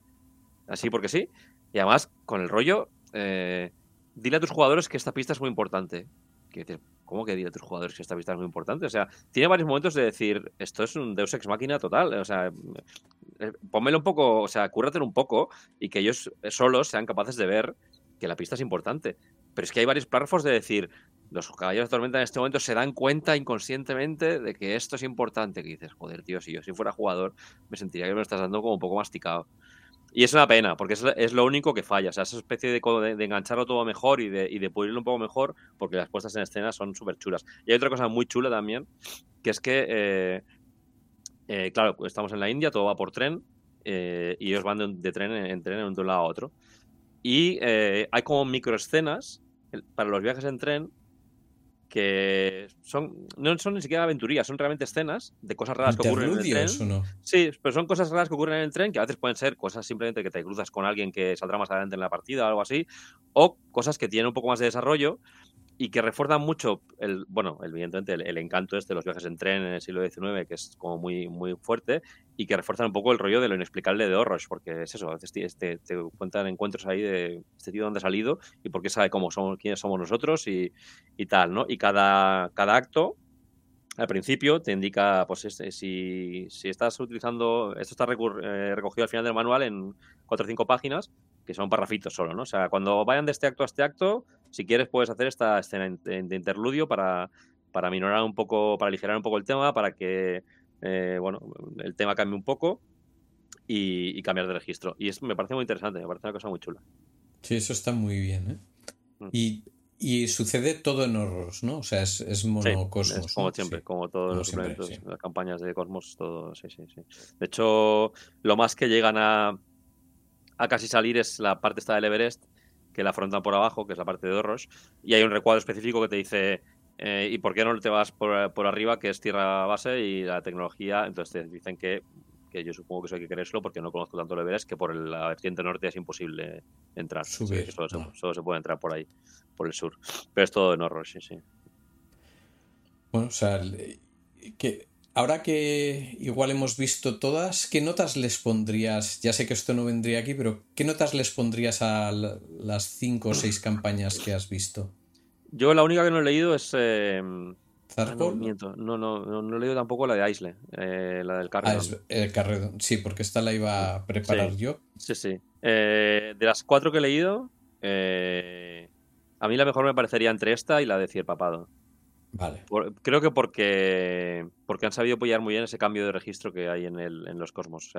así porque sí. Y además, con el rollo, eh, dile a tus jugadores que esta pista es muy importante. ¿Cómo que dile a tus jugadores que esta pista es muy importante? O sea, tiene varios momentos de decir, esto es un Deus Ex Máquina total. O sea, eh, pónmelo un poco, o sea, cúrratelo un poco y que ellos solos sean capaces de ver que la pista es importante. Pero es que hay varios párrafos de decir, los caballeros de tormenta en este momento se dan cuenta inconscientemente de que esto es importante. Que dices, joder, tío, si yo si fuera jugador, me sentiría que me lo estás dando como un poco masticado. Y es una pena, porque es, lo único que falla. O sea, esa especie de, de, engancharlo todo mejor y de, y de pulirlo un poco mejor, porque las puestas en escena son súper chulas. Y hay otra cosa muy chula también, que es que, eh, eh, claro, estamos en la India, todo va por tren, eh, y ellos van de, tren en, tren de un lado a otro. Y hay como microescenas para los viajes en tren que son no son ni siquiera aventurías, son realmente escenas de cosas raras que ocurren en el tren. Sí, pero son cosas raras que ocurren en el tren que a veces pueden ser cosas simplemente que te cruzas con alguien que saldrá más adelante en la partida o algo así, o cosas que tienen un poco más de desarrollo y que refuerzan mucho el, bueno, evidentemente el, encanto este de los viajes en tren en el siglo XIX, que es como muy, muy fuerte, y que refuerzan un poco el rollo de lo inexplicable de Horrors, porque es eso, a veces te, te, cuentan encuentros ahí de este tío dónde ha salido y por qué sabe cómo somos, quiénes somos nosotros y, y tal, ¿no? Y cada, cada acto al principio te indica, pues este, si, si, estás utilizando, esto está eh, recogido al final del manual en cuatro o cinco páginas, que son parrafitos solo, ¿no? O sea, cuando vayan de este acto a este acto, si quieres puedes hacer esta escena de interludio para, para minorar un poco, para aligerar un poco el tema, para que, eh, bueno, el tema cambie un poco y, cambiar de registro. Y es, me parece muy interesante, me parece una cosa muy chula. Sí, eso está muy bien, ¿eh? Mm. Y y sucede todo en horrors, ¿no? O sea, es, es monocosmos. como siempre, como todos los las campañas de Cosmos, todo, sí, sí, sí. De hecho, lo más que llegan a, a casi salir es la parte esta del Everest, que la afrontan por abajo, que es la parte de horrors, y hay un recuadro específico que te dice, eh, ¿y por qué no te vas por, por, arriba, que es tierra base y la tecnología? Entonces te dicen que que yo supongo que eso hay que querérselo porque no conozco tanto el Everest, que por la vertiente norte es imposible entrar. Subir, solo, se, puede entrar por ahí, por el sur. Pero es todo en horror, sí, sí. Bueno, o sea, que ahora que igual hemos visto todas, ¿qué notas les pondrías? Ya sé que esto no vendría aquí, pero ¿qué notas les pondrías a las cinco o seis campañas que has visto? Yo la única que no he leído es... Eh, ah, no, no, no, no, he leído tampoco la de Isle, eh, la del Carredon. Ah, el Carredon, sí, porque esta la iba a preparar yo. Sí, sí. Eh, de las cuatro que he leído, a mí la mejor me parecería entre esta y la de Cierpapado. Vale. creo que porque, porque han sabido apoyar muy bien ese cambio de registro que hay en, el, en los cosmos.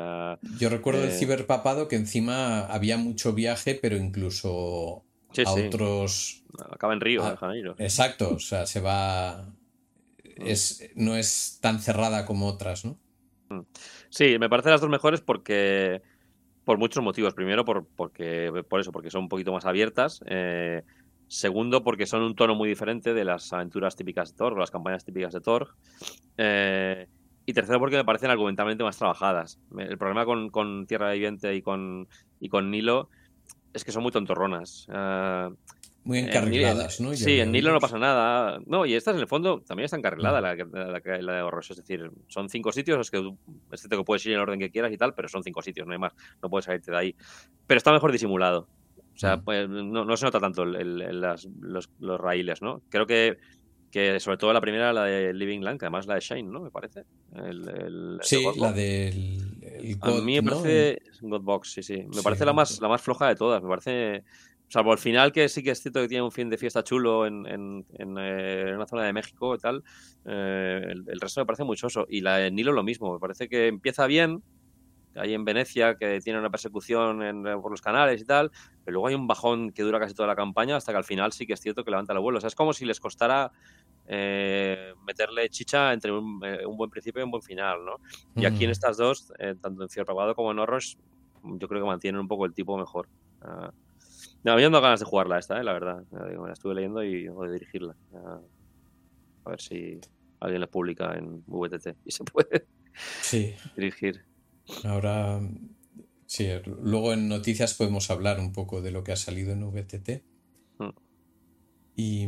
Yo recuerdo el ciberpapado que encima había mucho viaje, pero incluso a otros. Acaba en Río, de Janeiro. Exacto, o sea, se va. Es, no es tan cerrada como otras, ¿no? Mm. Sí, me parecen las dos mejores porque. Por muchos motivos. Primero, por, porque, por eso, porque son un poquito más abiertas. Eh, segundo, porque son un tono muy diferente de las aventuras típicas de Thor, o las campañas típicas de Thor. Eh, y tercero, porque me parecen argumentalmente más trabajadas. El problema con, con Tierra Viviente y con, y con Nilo es que son muy tontorronas. Ah, muy encarriladas, ¿no? sí, en Nilo no pasa nada. No, y estas en el fondo también está encarrilada la, la, la, de Horrors. Es decir, son cinco sitios, es que, es que puedes ir en el orden que quieras y tal, pero son cinco sitios, no hay más. No puedes salirte de ahí. Pero está mejor disimulado. O sea, pues, no, no, se nota tanto las, los, los, raíles, ¿no? Creo que, que sobre todo la primera, la de Living Land, que además la de Shane, ¿no? Me parece. El, sí, la del a mí me parece. Godbox, sí, sí. Me parece la más, la más floja de todas. Me parece. Salvo al final, que sí que es cierto que tiene un fin de fiesta chulo en, en, en, eh, una zona de México y tal. Eh, el, resto me parece muy soso. Y la de Nilo lo mismo. Me parece que empieza bien. Ahí en Venecia, que tiene una persecución eh, por los canales y tal. Pero luego hay un bajón que dura casi toda la campaña hasta que al final sí que es cierto que levanta el vuelo. O sea, es como si les costara eh, meterle chicha entre un, eh, un, buen principio y un buen final, ¿no? Y aquí en estas dos, eh, tanto en Cierro como en Horrors, yo creo que mantienen un poco el tipo mejor. Uh, no, me ganas de jugarla esta, la verdad. la estuve leyendo y voy a dirigirla. a ver si alguien la publica en VTT y se puede sí. dirigir. Ahora, sí, luego en noticias podemos hablar un poco de lo que ha salido en VTT. Mm. Y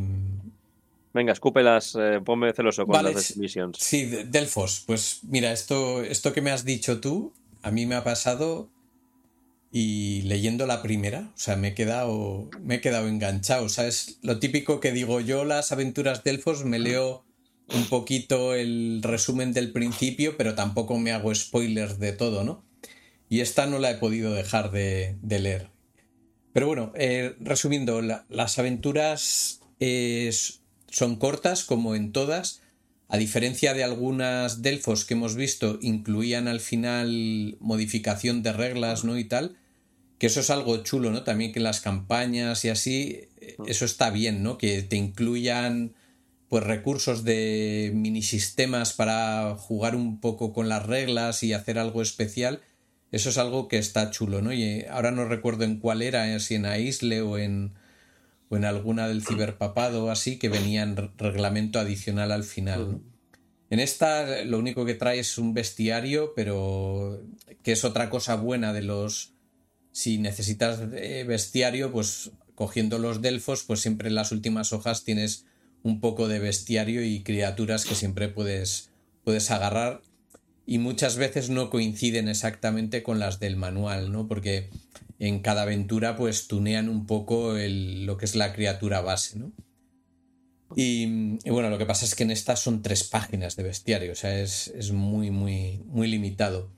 Venga, escúpelas, eh, ponme celoso con las Visions. Sí, Delfos. Pues mira, esto, esto que me has dicho tú, a mí me ha pasado y leyendo la primera, o sea, me he quedado, me he quedado enganchado. ¿Sabes? Lo típico que digo yo, las aventuras Delfos, me leo un poquito el resumen del principio, pero tampoco me hago spoilers de todo, ¿no? Y esta no la he podido dejar de, leer. Pero bueno, eh, resumiendo, las aventuras son cortas como en todas. A diferencia de algunas Delfos que hemos visto, incluían al final modificación de reglas, ¿no? Y tal. Que eso es algo chulo, ¿no? También que las campañas y así, eso está bien, ¿no? Que te incluyan pues recursos de mini sistemas para jugar un poco con las reglas y hacer algo especial. Eso es algo que está chulo, ¿no? Y ahora no recuerdo en cuál era, si en Aisle o en, o en alguna del ciberpapado o así que venía en reglamento adicional al final. En esta lo único que trae es un bestiario, pero que es otra cosa buena de los... Si necesitas bestiario, pues cogiendo los delfos, pues siempre en las últimas hojas tienes un poco de bestiario y criaturas que siempre puedes, puedes agarrar y muchas veces no coinciden exactamente con las del manual, ¿no? Porque en cada aventura pues tunean un poco lo que es la criatura base, ¿no? Y, bueno, lo que pasa es que en estas son tres páginas de bestiario, o sea, es, muy, muy, muy limitado.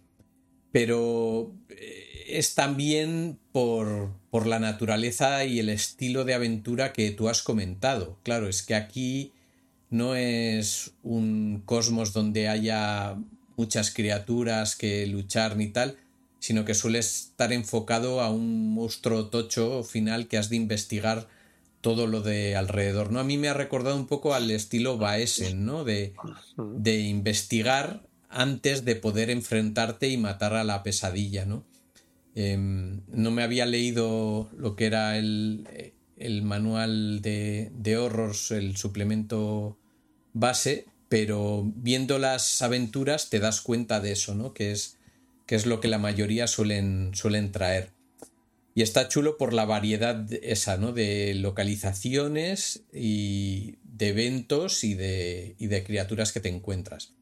Pero eh, es también por, por la naturaleza y el estilo de aventura que tú has comentado. Claro, es que aquí no es un cosmos donde haya muchas criaturas que luchar ni tal, sino que suele estar enfocado a un monstruo tocho final que has de investigar todo lo de alrededor, ¿no? A mí me ha recordado un poco al estilo Baesen, ¿no? De, de investigar antes de poder enfrentarte y matar a la pesadilla, ¿no? Em, no me había leído lo que era el, el manual de, de horrors, el suplemento base, pero viendo las aventuras te das cuenta de eso, ¿no? Que es que es lo que la mayoría suelen, suelen traer. Y está chulo por la variedad esa, ¿no? De localizaciones y de eventos y de, y de criaturas que te encuentras.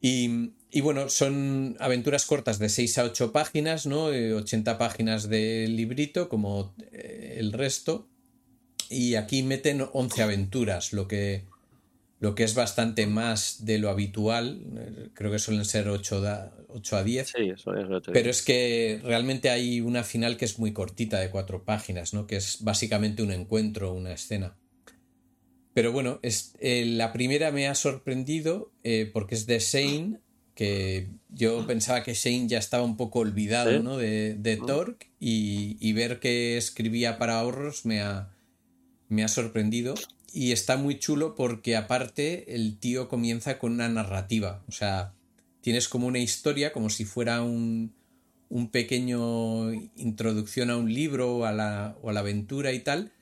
Y, bueno, son aventuras cortas de 6 a 8 páginas, ¿no? 80 eh, páginas de librito, como eh, el resto. Y aquí meten 11 aventuras, lo que, lo que es bastante más de lo habitual. Eh, creo que suelen ser 8, 8 a 10. Sí, eso es 8 Pero es que realmente hay una final que es muy cortita, de 4 páginas, ¿no? Que es básicamente un encuentro, una escena. Pero bueno, es, eh, la primera me ha sorprendido eh, porque es de Shane, que yo pensaba que Shane ya estaba un poco olvidado ¿no? de, de Torque y, ver que escribía para ahorros me ha, me ha sorprendido. Y está muy chulo porque aparte el tío comienza con una narrativa. O sea, tienes como una historia, como si fuera un, un pequeño introducción a un libro a la, o a la aventura y tal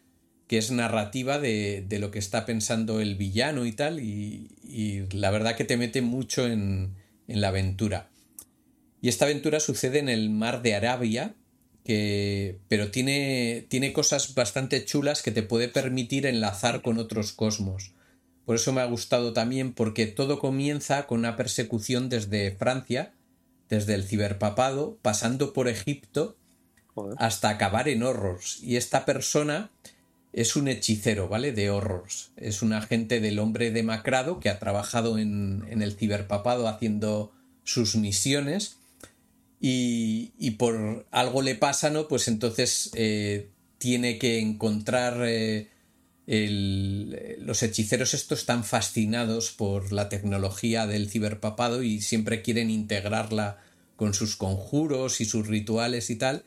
que es narrativa de, de, lo que está pensando el villano y tal, y, y la verdad que te mete mucho en, en, la aventura. Y esta aventura sucede en el mar de Arabia, que, pero tiene, tiene cosas bastante chulas que te puede permitir enlazar con otros cosmos. Por eso me ha gustado también, porque todo comienza con una persecución desde Francia, desde el ciberpapado, pasando por Egipto, hasta acabar en Horrors. Y esta persona es un hechicero, ¿vale? De horrors. Es un agente del hombre demacrado que ha trabajado en, el ciberpapado haciendo sus misiones y, y, por algo le pasa, ¿no? Pues entonces eh, tiene que encontrar... Eh, los hechiceros estos están fascinados por la tecnología del ciberpapado y siempre quieren integrarla con sus conjuros y sus rituales y tal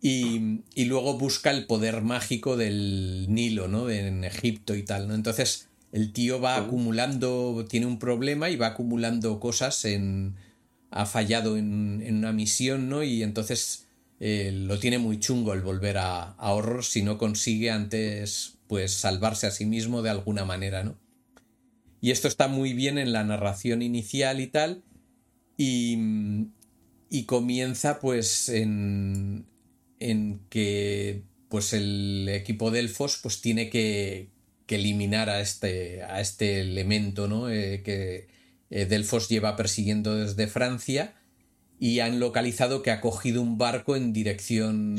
y, y, luego busca el poder mágico del Nilo, ¿no? En Egipto y tal, ¿no? Entonces el tío va acumulando, tiene un problema y va acumulando cosas en... ha fallado en, en una misión, ¿no? Y entonces eh, lo tiene muy chungo el volver a, a horror si no consigue antes pues salvarse a sí mismo de alguna manera, ¿no? Y esto está muy bien en la narración inicial y tal. Y, y comienza pues en, en que pues el equipo Delfos pues tiene que, que eliminar a este, a este elemento ¿no? Eh, que eh, Delfos lleva persiguiendo desde Francia y han localizado que ha cogido un barco en dirección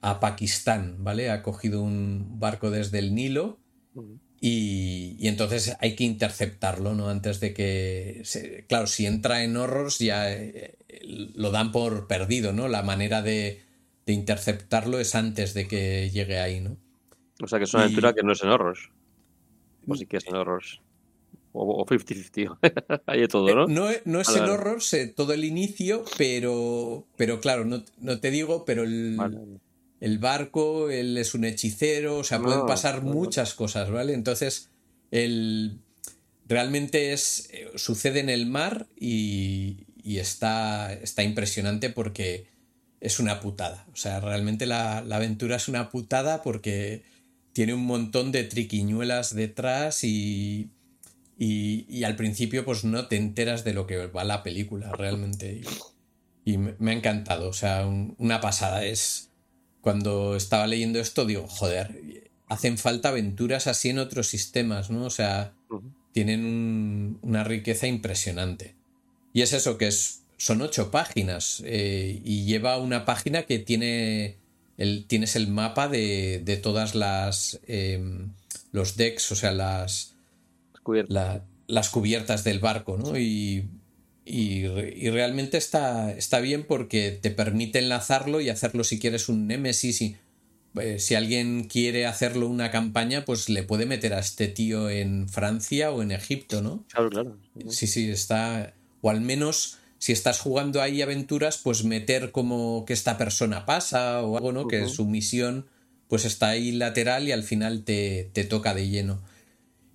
a Pakistán, ¿vale? Ha cogido un barco desde el Nilo y, y entonces hay que interceptarlo, ¿no? Antes de que... claro, si entra en horrors ya eh, lo dan por perdido, ¿no? La manera de, de interceptarlo es antes de que llegue ahí, ¿no? O sea que es una aventura que no es en horrors. O sí que es en horrors. O 50-50. Hay de todo, ¿no? Eh, no, no, es en horrors eh, todo el inicio, pero, pero claro, no, no te digo, pero el, el, barco, él es un hechicero, o sea, pueden ah, pasar muchas cosas, ¿vale? Entonces, el, realmente es, eh, sucede en el mar y, y está, está impresionante porque es una putada. O sea, realmente la, aventura es una putada porque tiene un montón de triquiñuelas detrás y, y, al principio pues no te enteras de lo que va la película realmente. Y, me, ha encantado, o sea, una pasada. Es cuando estaba leyendo esto digo, joder, hacen falta aventuras así en otros sistemas, ¿no? O sea, tienen una riqueza impresionante. Y es eso, que es son ocho páginas eh, y lleva una página que tiene el, tienes el mapa de, de todas las em, los decks, o sea, las las cubiertas del barco, ¿no? Y, y, realmente está, está bien porque te permite enlazarlo y hacerlo si quieres un Nemesis y eh, si alguien quiere hacerlo una campaña, pues le puede meter a este tío en Francia o en Egipto, ¿no? Claro, claro. Sí, sí, está. O al menos si estás jugando ahí aventuras, pues meter como que esta persona pasa o algo, ¿no? Que su misión pues está ahí lateral y al final te, te toca de lleno.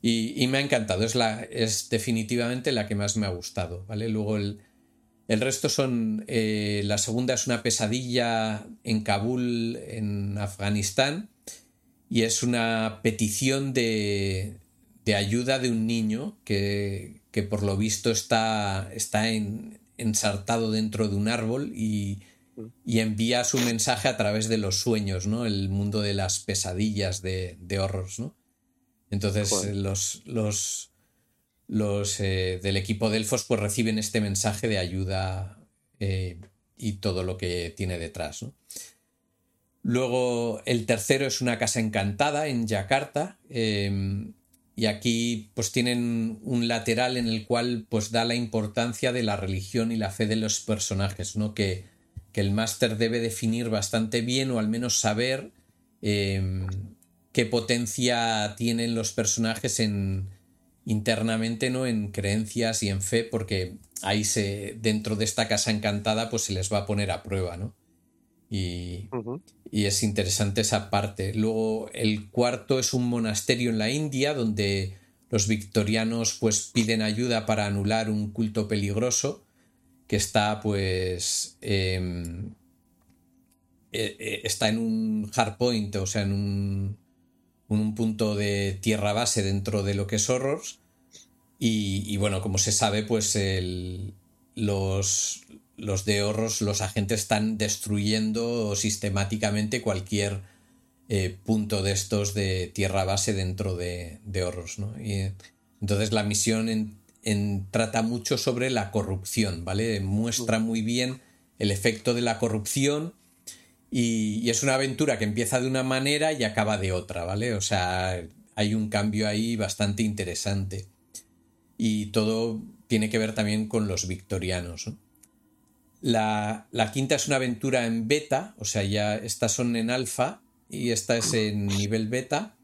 Y, me ha encantado, es, la, es definitivamente la que más me ha gustado, ¿vale? Luego el, el resto son, eh, la segunda es una pesadilla en Kabul, en Afganistán, y es una petición de, de ayuda de un niño que, que por lo visto está, está en, ensartado dentro de un árbol y, y, envía su mensaje a través de los sueños, ¿no? El mundo de las pesadillas de, de horrors, ¿no? Entonces los, los, los del equipo Delfos pues reciben este mensaje de ayuda y todo lo que tiene detrás. ¿no? Luego el tercero es una casa encantada en Yakarta. Em, y aquí pues tienen un lateral en el cual pues da la importancia de la religión y la fe de los personajes, ¿no? Que, que el máster debe definir bastante bien o al menos saber em, qué potencia tienen los personajes en internamente, ¿no? En creencias y en fe, porque ahí se, dentro de esta casa encantada, pues se les va a poner a prueba, ¿no? Y, y es interesante esa parte. Luego el cuarto es un monasterio en la India donde los victorianos pues piden ayuda para anular un culto peligroso que está pues em, e, e, está en un hard point, o sea, en un, un punto de tierra base dentro de lo que es Horrors. Y, y bueno, como se sabe, pues el, los, los de Horros, los agentes están destruyendo sistemáticamente cualquier eh, punto de estos de tierra base dentro de, de Horros. ¿no? Y, entonces la misión trata mucho sobre la corrupción, ¿vale? Muestra muy bien el efecto de la corrupción y, y, es una aventura que empieza de una manera y acaba de otra, ¿vale? O sea, hay un cambio ahí bastante interesante. Y todo tiene que ver también con los victorianos. ¿no? La, quinta es una aventura en beta, o sea, ya estas son en alfa y esta es en nivel beta,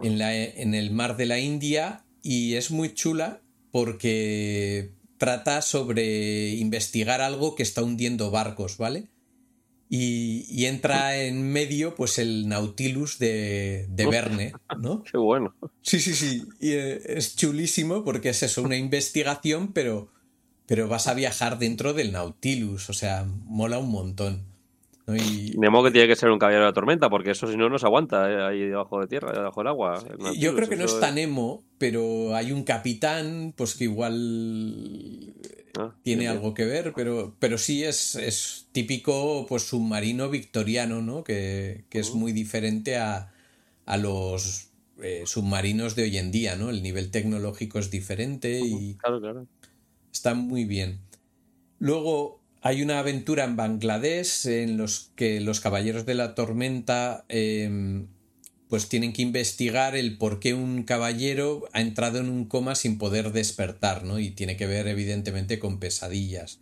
en, la, en el mar de la India y es muy chula porque trata sobre investigar algo que está hundiendo barcos, ¿vale? Y, entra en medio pues el Nautilus de, de Verne, ¿no? Qué bueno. Sí, sí, sí. Y eh, es chulísimo porque es eso, una investigación, pero pero vas a viajar dentro del Nautilus, o sea, mola un montón. ¿no? Y... modo que tiene que ser un caballero de la tormenta, porque eso si no, no se aguanta eh, ahí debajo de tierra, debajo del agua. Yo creo que no es tan emo, pero hay un capitán, pues que igual ah, tiene algo que ver, pero, pero sí es, es típico pues submarino victoriano, ¿no? Que, que es muy diferente a, a los eh, submarinos de hoy en día, ¿no? El nivel tecnológico es diferente y... Claro, claro. Está muy bien. Luego hay una aventura en Bangladesh en los que los caballeros de la tormenta em, pues tienen que investigar el por qué un caballero ha entrado en un coma sin poder despertar, ¿no? Y tiene que ver evidentemente con pesadillas.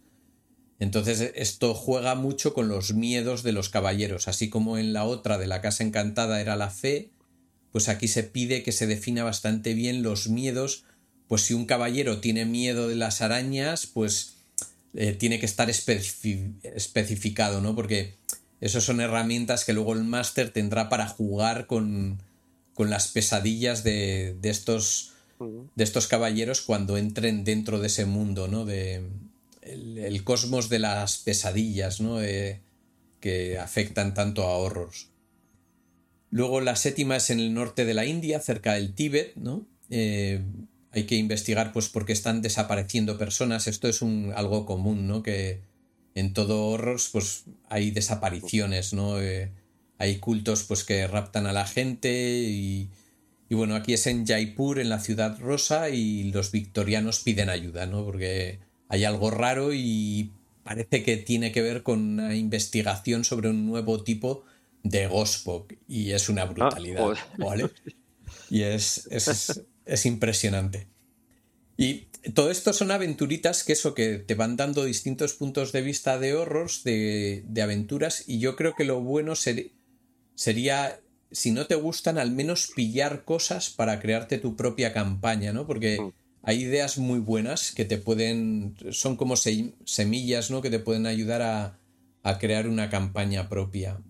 Entonces esto juega mucho con los miedos de los caballeros, así como en la otra de la casa encantada era la fe, pues aquí se pide que se defina bastante bien los miedos pues si un caballero tiene miedo de las arañas, pues eh, tiene que estar especificado, ¿no? Porque esas son herramientas que luego el máster tendrá para jugar con, con las pesadillas de, de, estos, de estos caballeros cuando entren dentro de ese mundo, ¿no? De, el, cosmos de las pesadillas, ¿no? Eh, que afectan tanto a horrors. Luego la séptima es en el norte de la India, cerca del Tíbet, ¿no? Eh, hay que investigar pues por qué están desapareciendo personas. Esto es un, algo común, ¿no? Que en todo horrors pues hay desapariciones, ¿no? Eh, hay cultos pues que raptan a la gente y, y, bueno, aquí es en Jaipur, en la ciudad rosa y los victorianos piden ayuda, ¿no? Porque hay algo raro y parece que tiene que ver con una investigación sobre un nuevo tipo de Gospok y es una brutalidad, ah, ¿vale? Y es, es es impresionante. Y todo esto son aventuritas que eso, que te van dando distintos puntos de vista de horrors, de, de aventuras, y yo creo que lo bueno sería, si no te gustan, al menos pillar cosas para crearte tu propia campaña, ¿no? Porque mm. hay ideas muy buenas que te pueden, son como semillas, ¿no? Que te pueden ayudar a, a crear una campaña propia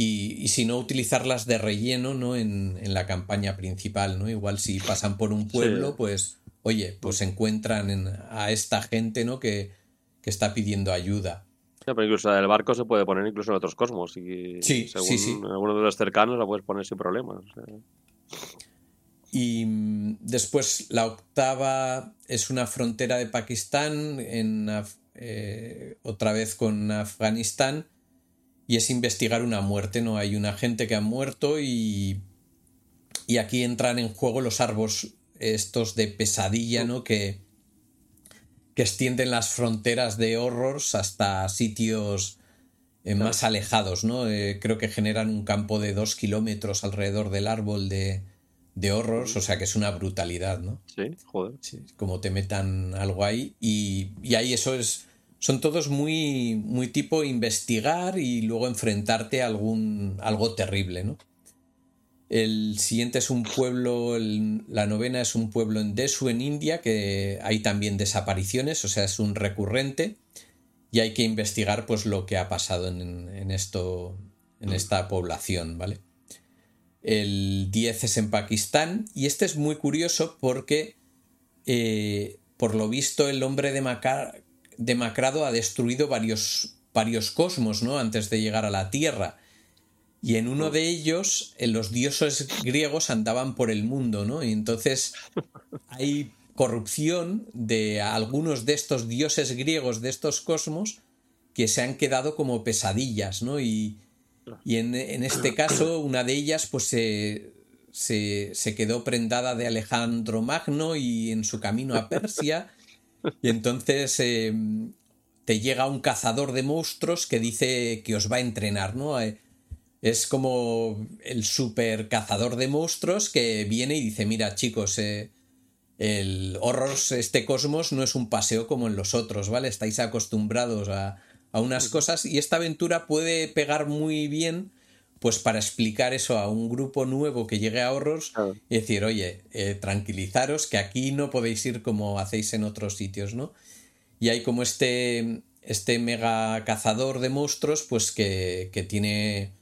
y, si no utilizarlas de relleno ¿no? En, la campaña principal, ¿no? Igual si pasan por un pueblo, pues, oye, pues encuentran a esta gente, ¿no? Que, está pidiendo ayuda. pero incluso el barco se puede poner incluso en otros cosmos. Y sí, según sí, alguno de los cercanos la puedes poner sin problemas. Y mm, después la octava es una frontera de Pakistán, en, eh, otra vez con Afganistán y es investigar una muerte, ¿no? Hay una gente que ha muerto y, y aquí entran en juego los árboles, estos de pesadilla, ¿no? Que, que extienden las fronteras de horrors hasta sitios eh, más alejados, ¿no? Eh, creo que generan un campo de dos kilómetros alrededor del árbol de, de horrors, o sea que es una brutalidad, ¿no? Sí, joder. como te metan algo ahí. Y, y, ahí eso es. Son todos muy, muy tipo investigar y luego enfrentarte a algún. algo terrible, ¿no? El siguiente es un pueblo, la novena es un pueblo en Desu, en India, que hay también desapariciones, o sea, es un recurrente y hay que investigar pues lo que ha pasado en, esto, en esta población, ¿vale? El 10 es en Pakistán y este es muy curioso porque eh, por lo visto el hombre demacrado ha destruido varios, varios cosmos, ¿no? Antes de llegar a la Tierra. Y en uno de ellos, los dioses griegos andaban por el mundo, ¿no? Y entonces hay corrupción de algunos de estos dioses griegos de estos cosmos que se han quedado como pesadillas, ¿no? Y, en, este caso, una de ellas, pues se, se, quedó prendada de Alejandro Magno y en su camino a Persia. Y entonces eh, te llega un cazador de monstruos que dice que os va a entrenar, ¿no? Eh, es como el super cazador de monstruos que viene y dice, mira chicos, eh, el horror, este cosmos no es un paseo como en los otros, ¿vale? Estáis acostumbrados a, a unas cosas y esta aventura puede pegar muy bien pues para explicar eso a un grupo nuevo que llegue a Horrors y decir, oye, eh, tranquilizaros que aquí no podéis ir como hacéis en otros sitios, ¿no? Y hay como este, este mega cazador de monstruos, pues que, que tiene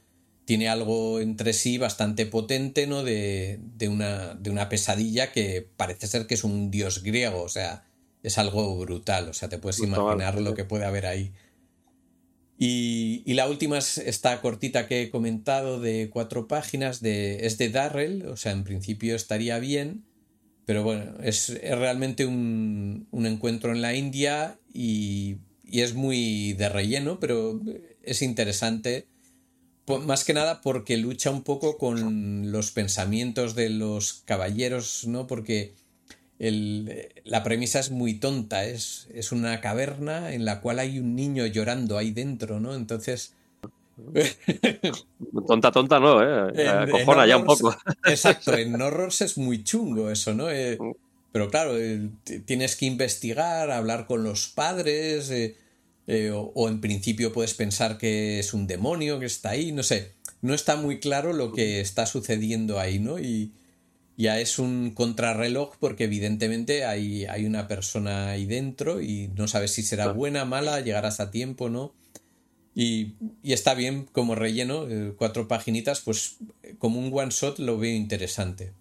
tiene algo entre sí bastante potente, ¿no? De, de, una, de una pesadilla que parece ser que es un dios griego, o sea, es algo brutal, o sea, te puedes imaginar lo que puede haber ahí. Y, la última es esta cortita que he comentado de cuatro páginas, de, es de Darrell, o sea, en principio estaría bien, pero bueno, es, es realmente un, un, encuentro en la India y, y es muy de relleno, pero es interesante más que nada porque lucha un poco con los pensamientos de los caballeros, ¿no? Porque el, la premisa es muy tonta, es, es una caverna en la cual hay un niño llorando ahí dentro, ¿no? Entonces... tonta, tonta, no, ¿eh? Acojona ya un poco. Exacto, en Horrors es muy chungo eso, ¿no? Eh, mm. pero claro, eh, tienes que investigar, hablar con los padres... Eh, eh, o, en principio puedes pensar que es un demonio que está ahí, no sé, no está muy claro lo que está sucediendo ahí, ¿no? Y ya es un contrarreloj porque evidentemente hay, hay una persona ahí dentro y no sabes si será buena, mala, llegarás a tiempo, ¿no? Y, y está bien como relleno, eh, cuatro paginitas, pues como un one shot lo veo interesante.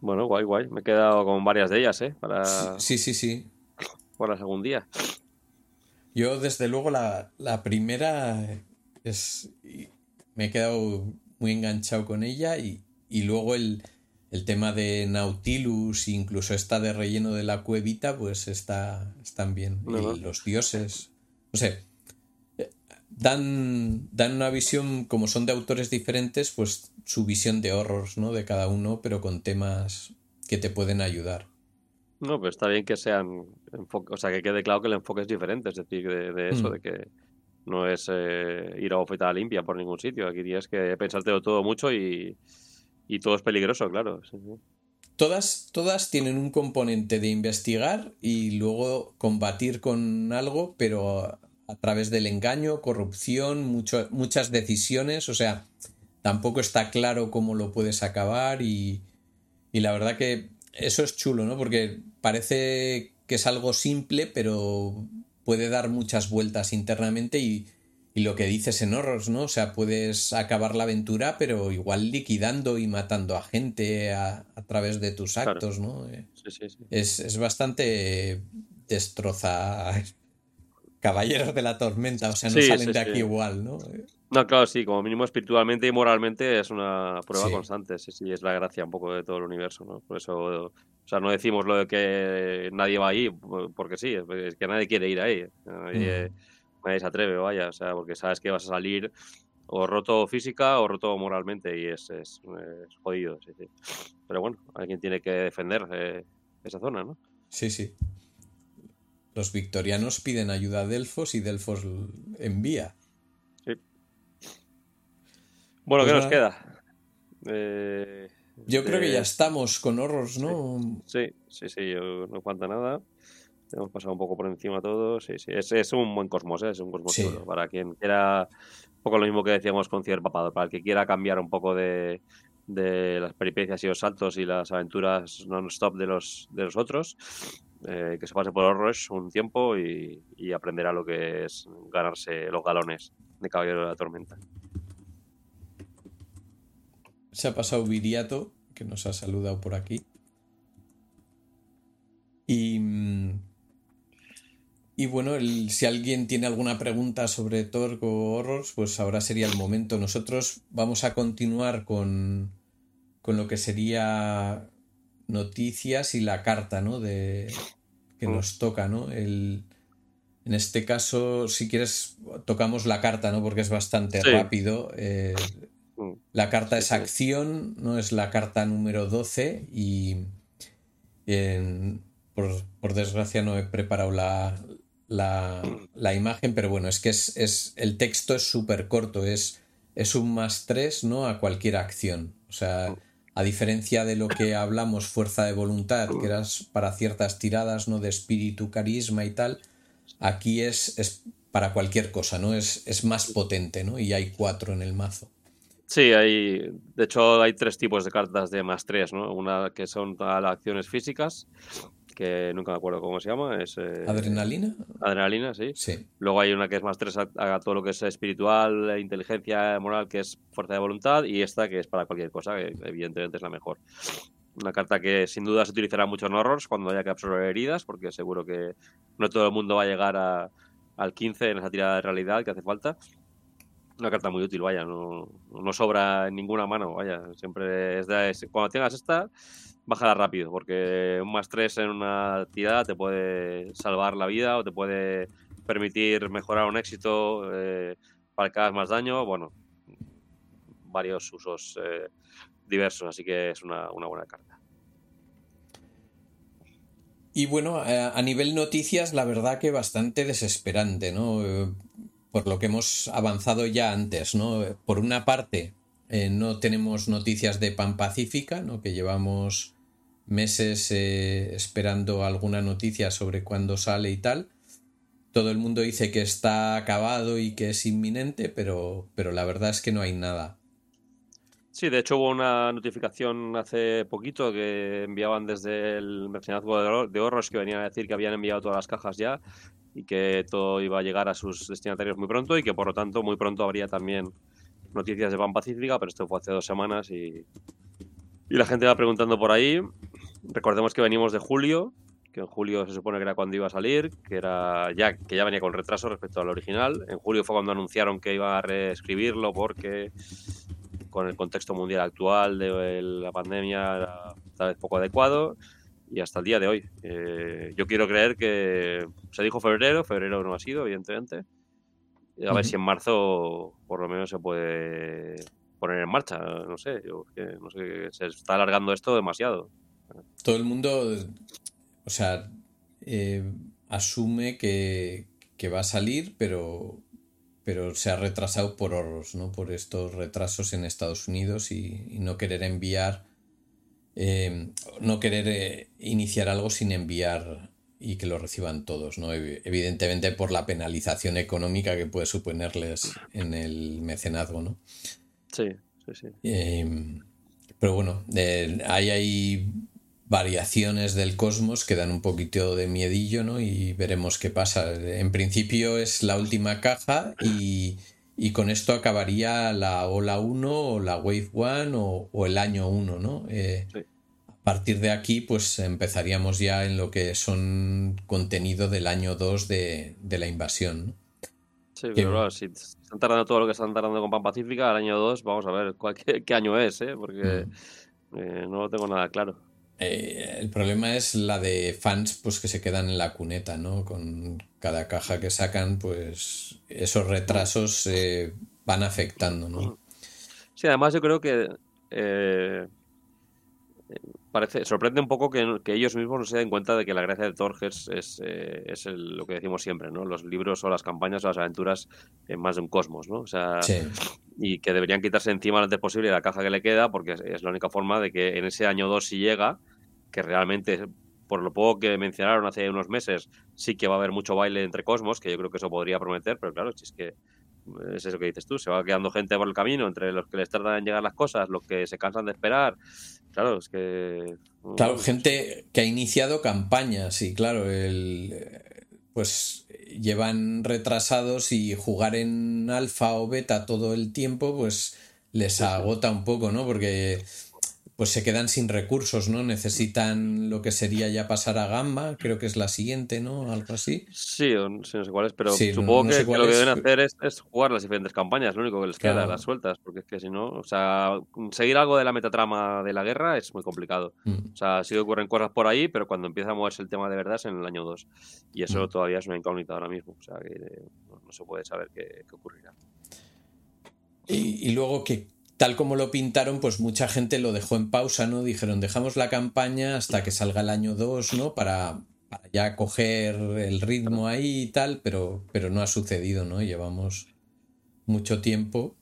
Bueno, guay, guay. Me he quedado con varias de ellas, ¿eh? Para... Sí, sí, sí. Para algún día. Yo, desde luego, la, primera es. Me he quedado muy enganchado con ella y, luego el, tema de Nautilus, incluso esta de relleno de la cuevita, pues está, están bien. Y los dioses. No sé. Dan, dan una visión, como son de autores diferentes, pues su visión de horrors, ¿no? De cada uno, pero con temas que te pueden ayudar. No, pues está bien que sean, o sea, que quede claro que el enfoque es diferente, es decir, de, eso, mm. de que no es eh, ir a oferta limpia por ningún sitio. Aquí tienes que pensártelo todo mucho y, todo es peligroso, claro. Todas, todas tienen un componente de investigar y luego combatir con algo, pero a, través del engaño, corrupción, mucho, muchas decisiones, o sea, tampoco está claro cómo lo puedes acabar y, y la verdad que eso es chulo, ¿no? Porque parece que es algo simple, pero puede dar muchas vueltas internamente y, lo que dices en Horrors, ¿no? O sea, puedes acabar la aventura, pero igual liquidando y matando a gente a, través de tus actos, ¿no? Sí, sí, sí. Es, es bastante destroza caballeros de la tormenta, o sea, no salen de aquí igual, ¿no? No, claro, sí, como mínimo espiritualmente y moralmente es una prueba constante, sí, sí, es la gracia un poco de todo el universo, ¿no? Por eso, o sea, no decimos lo de que nadie va ahí, porque sí, es que nadie quiere ir ahí, nadie, se atreve, vaya, o sea, porque sabes que vas a salir o roto física o roto moralmente y es, es, jodido. Sí, sí. Pero bueno, alguien tiene que defender eh, esa zona, ¿no? Sí, sí. Los victorianos piden ayuda a Delfos y Delfos envía. Sí. Bueno, ¿qué pues nos queda? Eh, yo creo que ya estamos con horrors, ¿no? Sí, sí, sí, no falta nada. Hemos pasado un poco por encima todo. Sí, sí. Es, es un buen cosmos, ¿eh? es un cosmos Para quien quiera, un poco lo mismo que decíamos con Cier Papado, para el que quiera cambiar un poco de, de las peripecias y los saltos y las aventuras non-stop de los, de los otros, eh, que se pase por horrors un tiempo y, y aprenderá lo que es ganarse los galones de Caballero de la Tormenta. Se ha pasado Viriato, que nos ha saludado por aquí. Y mm, y bueno, si alguien tiene alguna pregunta sobre Torque o Horrors, pues ahora sería el momento. Nosotros vamos a continuar con, con lo que sería noticias y la carta, ¿no? De, que nos toca, ¿no? El, en este caso, si quieres, tocamos la carta, ¿no? Porque es bastante rápido. Eh, mm. la carta es acción, ¿no? Es la carta número 12 y por, por, desgracia no he preparado la, la, la imagen, pero bueno, es que es, es el texto es súper corto, es, es un más tres ¿no? a cualquier acción. O sea, a diferencia de lo que hablamos, fuerza de voluntad, que era para ciertas tiradas, ¿no? De espíritu, carisma y tal, aquí es, es para cualquier cosa, ¿no? Es, es más potente, ¿no? Y hay cuatro en el mazo. Sí, hay, de hecho hay tres tipos de cartas de más tres, ¿no? Una que son las acciones físicas, que nunca me acuerdo cómo se llama. Es, eh, ¿Adrenalina? Adrenalina, sí. sí. Luego hay una que es más tres a, todo lo que es espiritual, inteligencia moral, que es fuerza de voluntad, y esta que es para cualquier cosa, que evidentemente es la mejor. Una carta que sin duda se utilizará mucho en horrors cuando haya que absorber heridas, porque seguro que no todo el mundo va a llegar a, al 15 en esa tirada de realidad que hace falta. Una carta muy útil, vaya, no, no sobra en ninguna mano, vaya. Siempre es de, cuando tengas esta, bájala rápido, porque un más 3 en una tirada te puede salvar la vida o te puede permitir mejorar un éxito eh, para que hagas más daño. Bueno, varios usos eh, diversos, así que es una, buena carta. Y bueno, eh, a nivel noticias, la verdad que bastante desesperante, ¿no? Por lo que hemos avanzado ya antes, ¿no? Por una parte, no tenemos noticias de Pan Pacífica, ¿no? Que llevamos meses eh, esperando alguna noticia sobre cuándo sale y tal. Todo el mundo dice que está acabado y que es inminente, pero, pero la verdad es que no hay nada. Sí, de hecho hubo una notificación hace poquito que enviaban desde el mercenazgo de Horros que venían a decir que habían enviado todas las cajas ya y que todo iba a llegar a sus destinatarios muy pronto y que por lo tanto muy pronto habría también noticias de Pan Pacífica, pero esto fue hace dos semanas y, y la gente va preguntando por ahí Recordemos que venimos de julio, que en julio se supone que era cuando iba a salir, que era ya que ya venía con retraso respecto al original. En julio fue cuando anunciaron que iba a reescribirlo porque con el contexto mundial actual de la pandemia era tal vez poco adecuado y hasta el día de hoy. Eh, yo quiero creer que se dijo febrero, febrero no ha sido, evidentemente. A ver si en marzo por lo menos se puede poner en marcha. No sé, yo, no sé, se está alargando esto demasiado todo el mundo, o sea, eh, asume que, va a salir, pero, pero se ha retrasado por horros, ¿no? Por estos retrasos en Estados Unidos y, no querer enviar, eh, no querer eh, iniciar algo sin enviar y que lo reciban todos, ¿no? Evidentemente por la penalización económica que puede suponerles en el mecenazgo, ¿no? Sí, sí, sí. pero bueno, hay ahí variaciones del cosmos que dan un poquito de miedillo, ¿no? Y veremos qué pasa. En principio es la última caja y, con esto acabaría la ola 1 o la wave 1 o, el año 1, ¿no? Eh, a partir de aquí, pues empezaríamos ya en lo que son contenido del año 2 de, la invasión, ¿no? Sí, pero claro, si están tardando todo lo que están tardando con Pan Pacífica, al año 2, vamos a ver qué, año es, ¿eh? Porque mm. eh, no lo tengo nada claro. Eh, el problema es la de fans pues que se quedan en la cuneta, ¿no? Con cada caja que sacan, pues esos retrasos eh, van afectando, ¿no? Sí, además yo creo que eh, parece, sorprende un poco que, ellos mismos no se den cuenta de que la gracia de Torges es, eh, lo que decimos siempre, ¿no? Los libros o las campañas o las aventuras en más de un cosmos, ¿no? O sea, y que deberían quitarse encima lo antes posible la caja que le queda, porque es, la única forma de que en ese año 2 si llega, que realmente por lo poco que mencionaron hace unos meses, sí que va a haber mucho baile entre cosmos, que yo creo que eso podría prometer, pero claro, si es que es eso que dices tú, se va quedando gente por el camino, entre los que les tardan en llegar las cosas, los que se cansan de esperar. Claro, es que. Claro, gente que ha iniciado campañas y claro, el, pues llevan retrasados y jugar en alfa o beta todo el tiempo, pues les agota un poco, ¿no? Porque pues se quedan sin recursos, ¿no? Necesitan lo que sería ya pasar a Gamma, creo que es la siguiente, ¿no? Algo así. Sí, no sé cuál es, pero supongo que, lo que deben hacer es, jugar las diferentes campañas, lo único que les queda, las sueltas, porque es que si no, o sea, seguir algo de la metatrama de la guerra es muy complicado. Mm. O sea, sí ocurren cosas por ahí, pero cuando empieza a moverse el tema de verdad es en el año 2. Y eso mm. todavía es una incógnita ahora mismo, o sea, que no, se puede saber qué, ocurrirá. Y, y luego, ¿qué, tal como lo pintaron, pues mucha gente lo dejó en pausa, ¿no? Dijeron, dejamos la campaña hasta que salga el año 2, ¿no? Para, ya coger el ritmo ahí y tal, pero, pero no ha sucedido, ¿no? Llevamos mucho tiempo.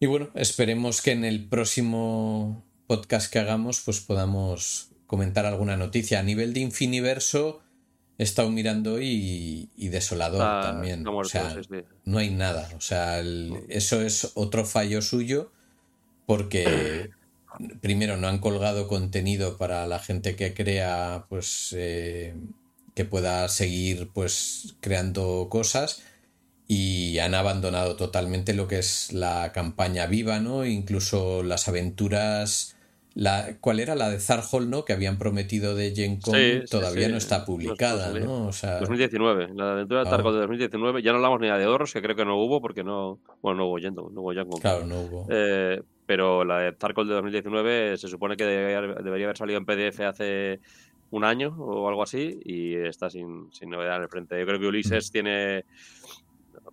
Y bueno, esperemos que en el próximo podcast que hagamos, pues podamos comentar alguna noticia. A nivel de Infiniverso, he estado mirando y, y desolador también. o sea, no hay nada. O sea, eso es otro fallo suyo porque primero no han colgado contenido para la gente que crea, pues eh, que pueda seguir pues creando cosas y han abandonado totalmente lo que es la campaña viva, ¿no? Incluso las aventuras la, ¿Cuál era la de Zarhol, no? Que habían prometido de Gen todavía no está publicada, ¿no? O sea... 2019, la aventura de Zarhol de 2019. Ya no hablamos ni de Horrors, que creo que no hubo porque no. Bueno, no hubo Yendo, no hubo Gen Claro, no hubo. Eh, pero la de Tarkov de 2019 se supone que debería, haber salido en PDF hace un año o algo así y está sin, novedad en el frente. Yo creo que Ulises mm. tiene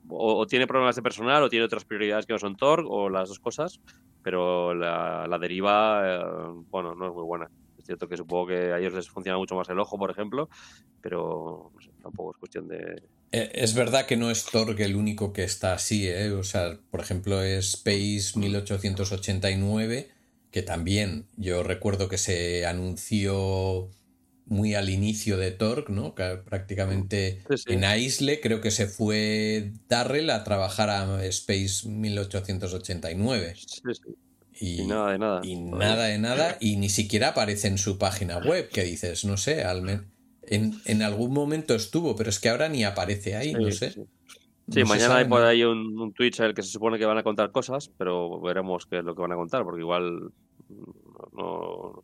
o, tiene problemas de personal o tiene otras prioridades que no son Torg o las dos cosas, pero la, deriva, eh, bueno, no es muy buena. Es cierto que supongo que a ellos les funciona mucho más el ojo, por ejemplo, pero tampoco es cuestión de... Eh, es verdad que no es Torg el único que está así, ¿eh? O sea, por ejemplo, es Space 1889, que también yo recuerdo que se anunció muy al inicio de Torg, ¿no? Que prácticamente en Aisle creo que se fue Darrell a trabajar a Space 1889. Sí, sí. Y, nada de nada. Y nada de nada, y ni siquiera aparece en su página web, que dices, no sé, al en, en, algún momento estuvo, pero es que ahora ni aparece ahí, no sé. Sí, mañana hay por ahí un, un, Twitch en el que se supone que van a contar cosas, pero veremos qué es lo que van a contar, porque igual no,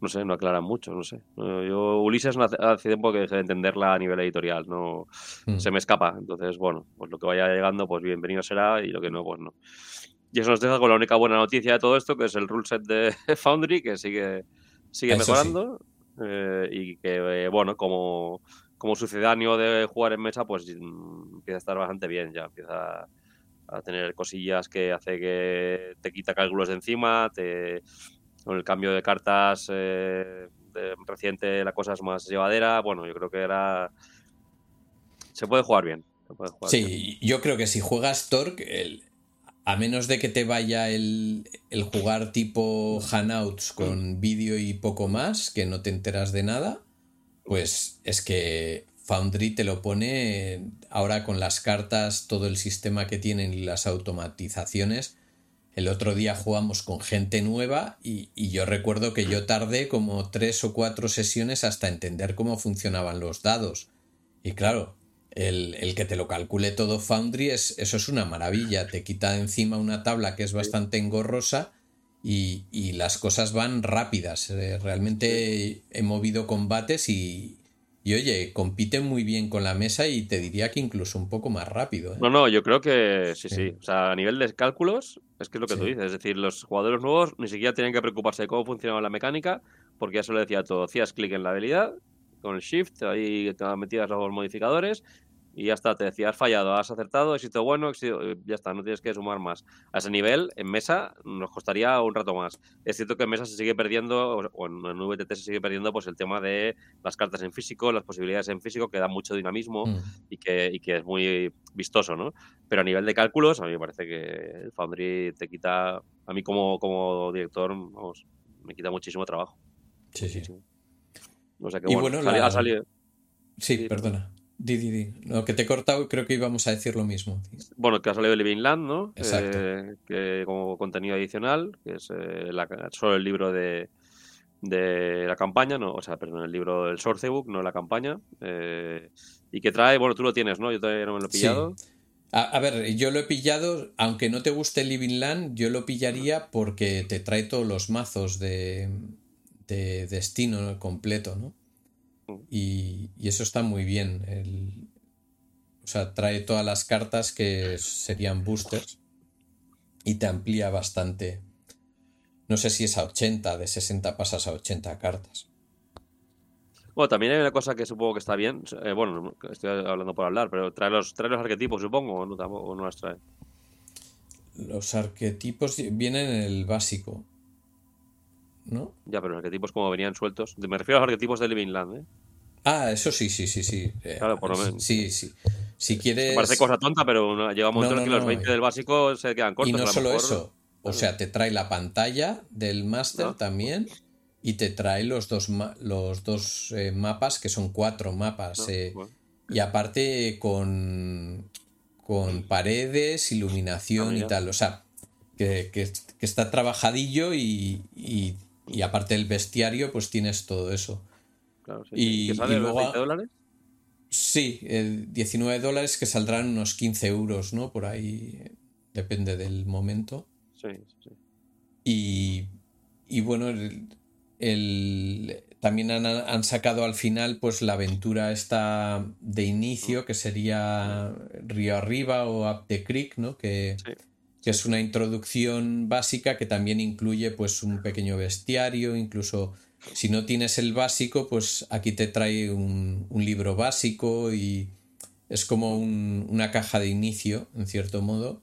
no sé, no aclaran mucho, no sé. Yo, Ulises hace tiempo que dejé de entenderla a nivel editorial, no mm. se me escapa. Entonces, bueno, pues lo que vaya llegando, pues bienvenido será, y lo que no, pues no. Y eso nos deja con la única buena noticia de todo esto, que es el rule set de Foundry, que sigue, sigue mejorando. Eh, y que, eh, bueno, como, como sucedáneo de jugar en mesa, pues mm, empieza a estar bastante bien ya. Empieza a tener cosillas que hace que te quita cálculos de encima, con el cambio de cartas eh, reciente la cosa es más llevadera. Bueno, yo creo que era... Se puede jugar bien. sí, yo creo que si juegas Torque, el, a menos de que te vaya el, jugar tipo Hanouts con vídeo y poco más, que no te enteras de nada, pues es que Foundry te lo pone ahora con las cartas, todo el sistema que tienen y las automatizaciones. El otro día jugamos con gente nueva y, yo recuerdo que yo tardé como tres o cuatro sesiones hasta entender cómo funcionaban los dados. Y claro, el, que te lo calcule todo Foundry, es, eso es una maravilla. Te quita encima una tabla que es bastante engorrosa y, las cosas van rápidas. Eh, realmente he movido combates y, y, oye, compiten muy bien con la mesa y te diría que incluso un poco más rápido. ¿eh? No, no, yo creo que sí, sí, O sea, a nivel de cálculos, es que es lo que tú dices. Es decir, los jugadores nuevos ni siquiera tienen que preocuparse de cómo funcionaba la mecánica, porque ya se lo decía todo. Hacías clic en la habilidad con el shift, ahí metidas los modificadores y ya está, te decía, has fallado, has acertado, éxito bueno, éxito, eh, ya está, no tienes que sumar más. A ese nivel, en mesa, nos costaría un rato más. Es cierto que en mesa se sigue perdiendo, o en, en VTT se sigue perdiendo, pues el tema de las cartas en físico, las posibilidades en físico, que da mucho dinamismo Mm. y, que, y que es muy vistoso, ¿no? Pero a nivel de cálculos, a mí me parece que el Foundry te quita, a mí como, como director, vamos, me quita muchísimo trabajo. Sí, sí. O sea que Y bueno, bueno, la- ha salido- Sí, Sí. perdona. Di, di, di. No, que te he cortado creo que íbamos a decir lo mismo. Bueno, que ha salido Living Land, ¿no? Exacto. Eh, que como contenido adicional, que es eh, la- solo el libro de, de la campaña, no, o sea, perdón, el libro del Sourcebook, no la campaña. eh, y que trae, bueno, tú lo tienes, ¿no? Yo todavía no me lo he Sí. pillado. A, a ver, yo lo he pillado, aunque no te guste Living Land, yo lo pillaría porque te trae todos los mazos de, de destino completo, ¿no? Mm. Y, y eso está muy bien. el- o sea, trae todas las cartas que serían boosters y te amplía bastante. No sé si es a 80, de 60 pasas a 80 cartas. Bueno, también hay una cosa que supongo que está bien. eh, bueno, no, estoy hablando por hablar, pero trae los, trae los arquetipos, supongo, o no, o no las trae. Los arquetipos vienen en el básico, ¿no? Ya, pero los arquetipos como venían sueltos. Me refiero a los arquetipos de Living Land, ¿eh? Ah, eso sí, sí, sí, sí. Eh, Claro, por lo menos. Sí, sí. Si quieres. Parece cosa tonta, pero no- llega un momento No, en que no, los no, 20 eh. del básico se quedan cortos. y no a lo solo mejor- eso. O sea, te trae la pantalla del máster Ah. también y te trae los dos, ma- los dos eh, mapas, que son cuatro mapas. No, eh, bueno. y aparte con, con paredes, iluminación Ah, y tal. O sea, que, que- que está trabajadillo y, y- y aparte del bestiario, pues tienes todo eso. Claro, sí, y- sí. ¿Que sale y luego- 20 dólares? Sí, eh, 19 dólares que saldrán unos 15 euros, ¿no? Por ahí depende del momento. Sí, sí, sí. Y, y bueno, el, el- también han, han sacado al final pues la aventura esta de inicio que sería Río Arriba o Up the Creek, ¿no? Que, Sí. Que es una introducción básica que también incluye pues un pequeño bestiario, incluso si no tienes el básico, pues aquí te trae un, un libro básico y es como un- una caja de inicio, en cierto modo.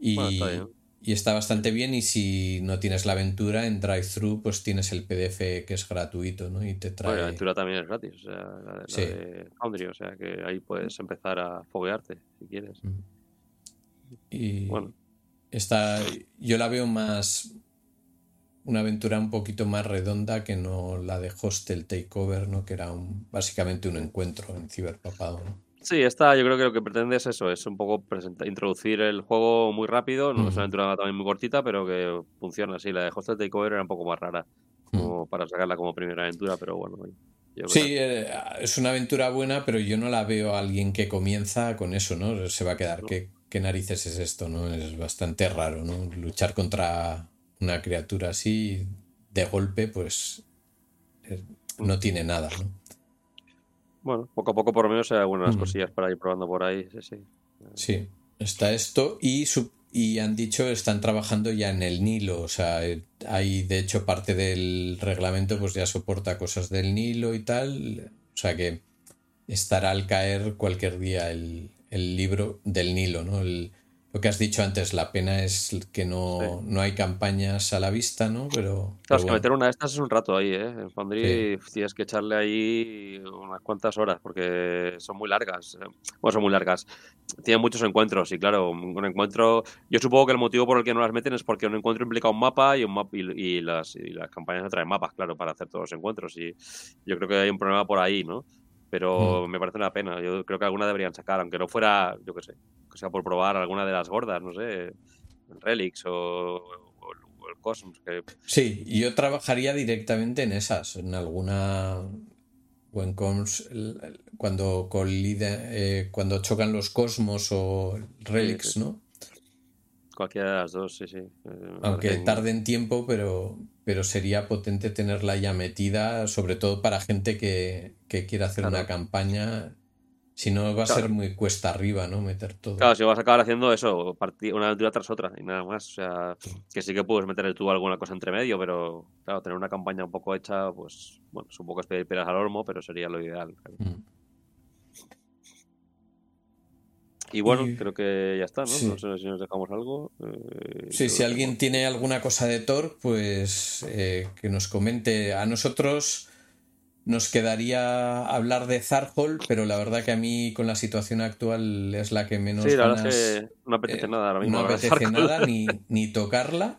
Y, Bueno, está bien. y está bastante bien y si no tienes la aventura en drive-thru pues tienes el PDF que es gratuito ¿no? y te Bueno, trae la aventura también es gratis, o sea, la, la Sí. de Foundry, o sea que ahí puedes empezar a foguearte si quieres. y Bueno. Está yo la veo más una aventura un poquito más redonda que no la de Hostel Takeover ¿no? que era un, básicamente un encuentro en ciberpapado ¿no? Sí, esta yo creo que lo que pretende es eso, es un poco presenta- introducir el juego muy rápido, no es una aventura también muy cortita, pero que funciona así. La de Hostel Takeover era un poco más rara, como para sacarla como primera aventura, pero bueno. yo Sí, que- eh, es una aventura buena, pero yo no la veo a alguien que comienza con eso, ¿no? Se va a quedar, ¿qué, qué narices es esto, no? Es bastante raro, ¿no? Luchar contra una criatura así de golpe, pues eh, no tiene nada, ¿no? Bueno, poco a poco por lo menos hay algunas Ujú. cosillas para ir probando por ahí, sí, sí. Sí, está esto y, su- y han dicho están trabajando ya en el Nilo, o sea, eh, hay de hecho parte del reglamento pues ya soporta cosas del Nilo y tal, o sea que estará al caer cualquier día el, el libro del Nilo, ¿no? El- lo que has dicho antes, la pena es que no, no hay campañas a la vista, ¿no? Pero, Claro, pero es que bueno. meter una de estas es un rato ahí, ¿eh? En Foundry tienes que echarle ahí unas cuantas horas porque son muy largas. eh. Bueno, son muy largas. Tienen muchos encuentros y claro, un encuentro... Yo supongo que el motivo por el que no las meten es porque un encuentro implica un mapa y, un mapa, y, y las, y las campañas no traen mapas, claro, para hacer todos los encuentros. Y yo creo que hay un problema por ahí, ¿no? Pero me parece una pena. Yo creo que alguna deberían sacar, aunque no fuera, yo qué sé, que sea por probar alguna de las gordas, no sé, el Relics o, Cosmos, que Sí, yo trabajaría directamente en esas, en alguna o en cons- cuando colide- eh, cuando chocan los cosmos o relics, sí. ¿no? Cualquiera de las dos, sí, sí. Eh, Aunque tarden tiempo, pero, pero sería potente tenerla ya metida, sobre todo para gente que, que quiera hacer Claro. una campaña. Si no, va a Claro. ser muy cuesta arriba, ¿no? Meter todo. Claro, si vas a acabar haciendo eso, una aventura tras otra y nada más. O sea, que sí que puedes meter tú alguna cosa entre medio, pero claro, tener una campaña un poco hecha, pues bueno, es un poco es pedir peras al olmo, pero sería lo ideal. Mm. Y bueno, creo que ya está, ¿no? No sé si nos dejamos algo. Eh, sí, si alguien tiene alguna cosa de Thor, pues eh, que nos comente. A nosotros nos quedaría hablar de Zarhol, pero la verdad que a mí con la situación actual es la que menos sí, la verdad que no apetece eh, nada ahora mismo. No apetece nada ni, ni tocarla.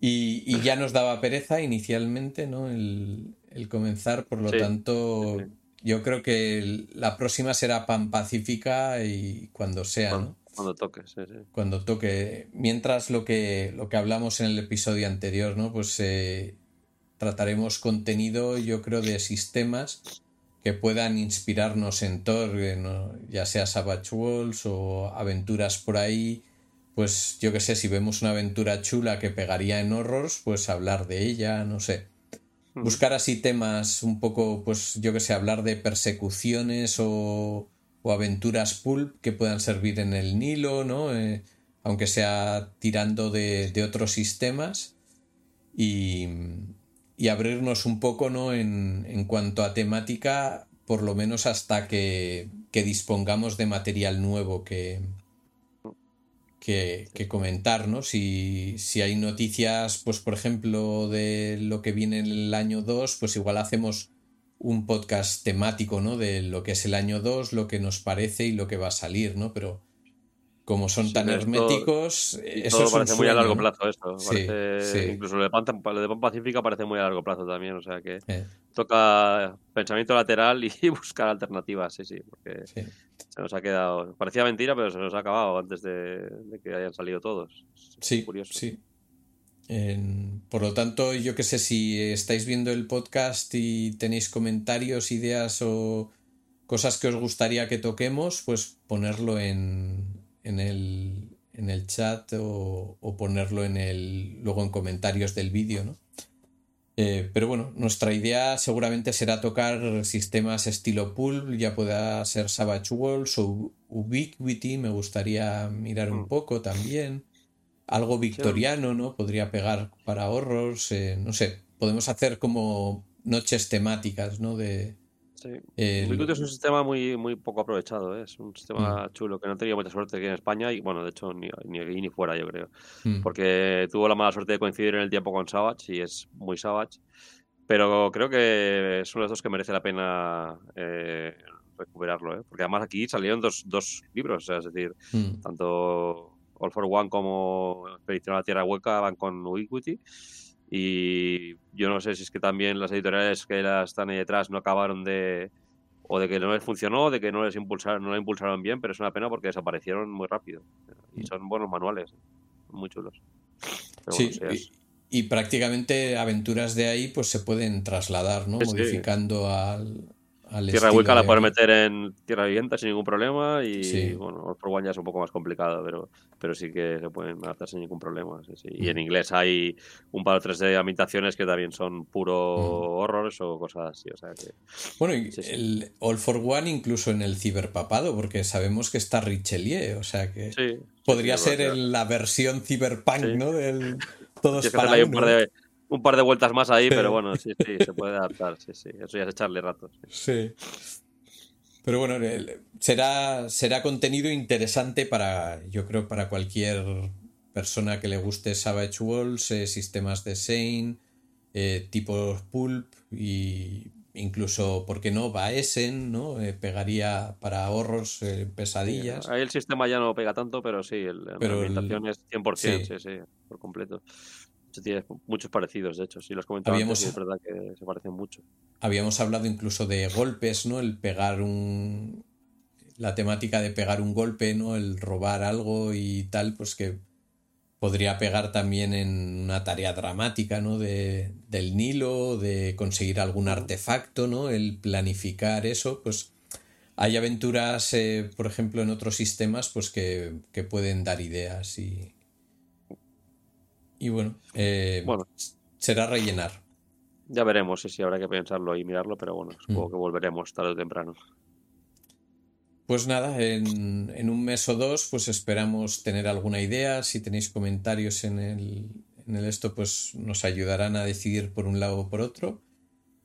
Y, y, ya nos daba pereza inicialmente, ¿no? El, el comenzar, por lo tanto, yo creo que la próxima será Pan Pacífica y cuando sea, cuando, ¿no? Cuando toque, sí, sí. Cuando toque. Mientras lo que, lo que hablamos en el episodio anterior, ¿no? Pues eh, trataremos contenido, yo creo, de sistemas que puedan inspirarnos en Thor, ya sea Savage Walls o aventuras por ahí. Pues yo que sé, si vemos una aventura chula que pegaría en horrors, pues hablar de ella, no sé. Buscar así temas un poco, pues yo que sé, hablar de persecuciones o, aventuras pulp que puedan servir en el Nilo, ¿no? Eh, aunque sea tirando de, de otros sistemas. Y, y abrirnos un poco ¿no? en, en, cuanto a temática, por lo menos hasta que, que dispongamos de material nuevo que, que, comentar, ¿no? Si, si, hay noticias, pues por ejemplo, de lo que viene en el año 2, pues igual hacemos un podcast temático, ¿no? De lo que es el año 2, lo que nos parece y lo que va a salir, ¿no? Pero como son tan herméticos, eso parece muy a largo plazo esto. Incluso lo de, Pan, de Pacífica parece muy a largo plazo también, o sea que eh. toca pensamiento lateral y buscar alternativas, sí, sí, porque se nos ha quedado, parecía mentira, pero se nos ha acabado antes de, que hayan salido todos. sí, curioso. sí. por lo tanto, yo que sé, si estáis viendo el podcast y tenéis comentarios, ideas o cosas que os gustaría que toquemos, pues ponerlo en, en el, en el chat o, o, ponerlo en el, luego en comentarios del vídeo, ¿no? Eh, pero bueno, nuestra idea seguramente será tocar sistemas estilo pool, ya pueda ser Savage Walls o Ubiquity, me gustaría mirar un mm. poco también. Algo victoriano, ¿no? Podría pegar para horrors, eh, no sé, podemos hacer como noches temáticas, ¿no? De, Sí. es un sistema muy, muy poco aprovechado, ¿eh? es un sistema mm. chulo que no tenía mucha suerte aquí en España y bueno, de hecho ni, ni aquí ni fuera yo creo, mm. porque tuvo la mala suerte de coincidir en el tiempo con Savage y es muy Savage, pero creo que es uno de esos que merece la pena eh, recuperarlo, ¿eh? porque además aquí salieron dos, dos libros, es decir, mm. tanto All for One como Expedición a la Tierra Hueca van con Ubiquity. Y yo no sé si es que también las editoriales que están ahí detrás no acabaron de. o de que no les funcionó, de que no les impulsaron, no la impulsaron bien, pero es una pena porque desaparecieron muy rápido. Y mm. son buenos manuales, muy chulos. sí, y, prácticamente aventuras de ahí pues se pueden trasladar, ¿no? Modificando al, Tierra Hueca la puedes meter en Tierra Viviente sin ningún problema y bueno, por One ya es un poco más complicado, pero, pero sí que se pueden adaptar sin ningún problema. Y en inglés hay un par o tres de ambientaciones que también son puro mm. horrores o cosas así. O sea que, bueno, y el All for One incluso en el ciberpapado, porque sabemos que está Richelieu, o sea que podría ser la versión cyberpunk, ¿no? Del todos para un par de vueltas más ahí, pero bueno, sí, sí, se puede adaptar, sí, sí. Eso ya es echarle ratos. Sí. Pero bueno, será, será contenido interesante para, yo creo, para cualquier persona que le guste Savage Walls, eh, sistemas de Sane, eh, tipos Pulp y incluso, ¿por qué no? Baesen, ¿no? Eh, pegaría para ahorros, eh, pesadillas. ahí el sistema ya no pega tanto, pero sí, el, la ambientación es 100%, sí, sí, por completo tiene muchos parecidos, de hecho. Si los comentaba es verdad que se parecen mucho. Habíamos hablado incluso de golpes, ¿no? El pegar un. La temática de pegar un golpe, ¿no? El robar algo y tal, pues que podría pegar también en una tarea dramática, ¿no? De, del Nilo, de conseguir algún artefacto, ¿no? El planificar eso, pues hay aventuras, eh, por ejemplo, en otros sistemas, pues que, que pueden dar ideas y, y bueno, eh, bueno, será rellenar. Ya veremos si habrá que pensarlo y mirarlo, pero bueno, supongo mm. que volveremos tarde o temprano. Pues nada, en, en, un mes o dos, pues esperamos tener alguna idea. Si tenéis comentarios en el, en el esto, pues nos ayudarán a decidir por un lado o por otro.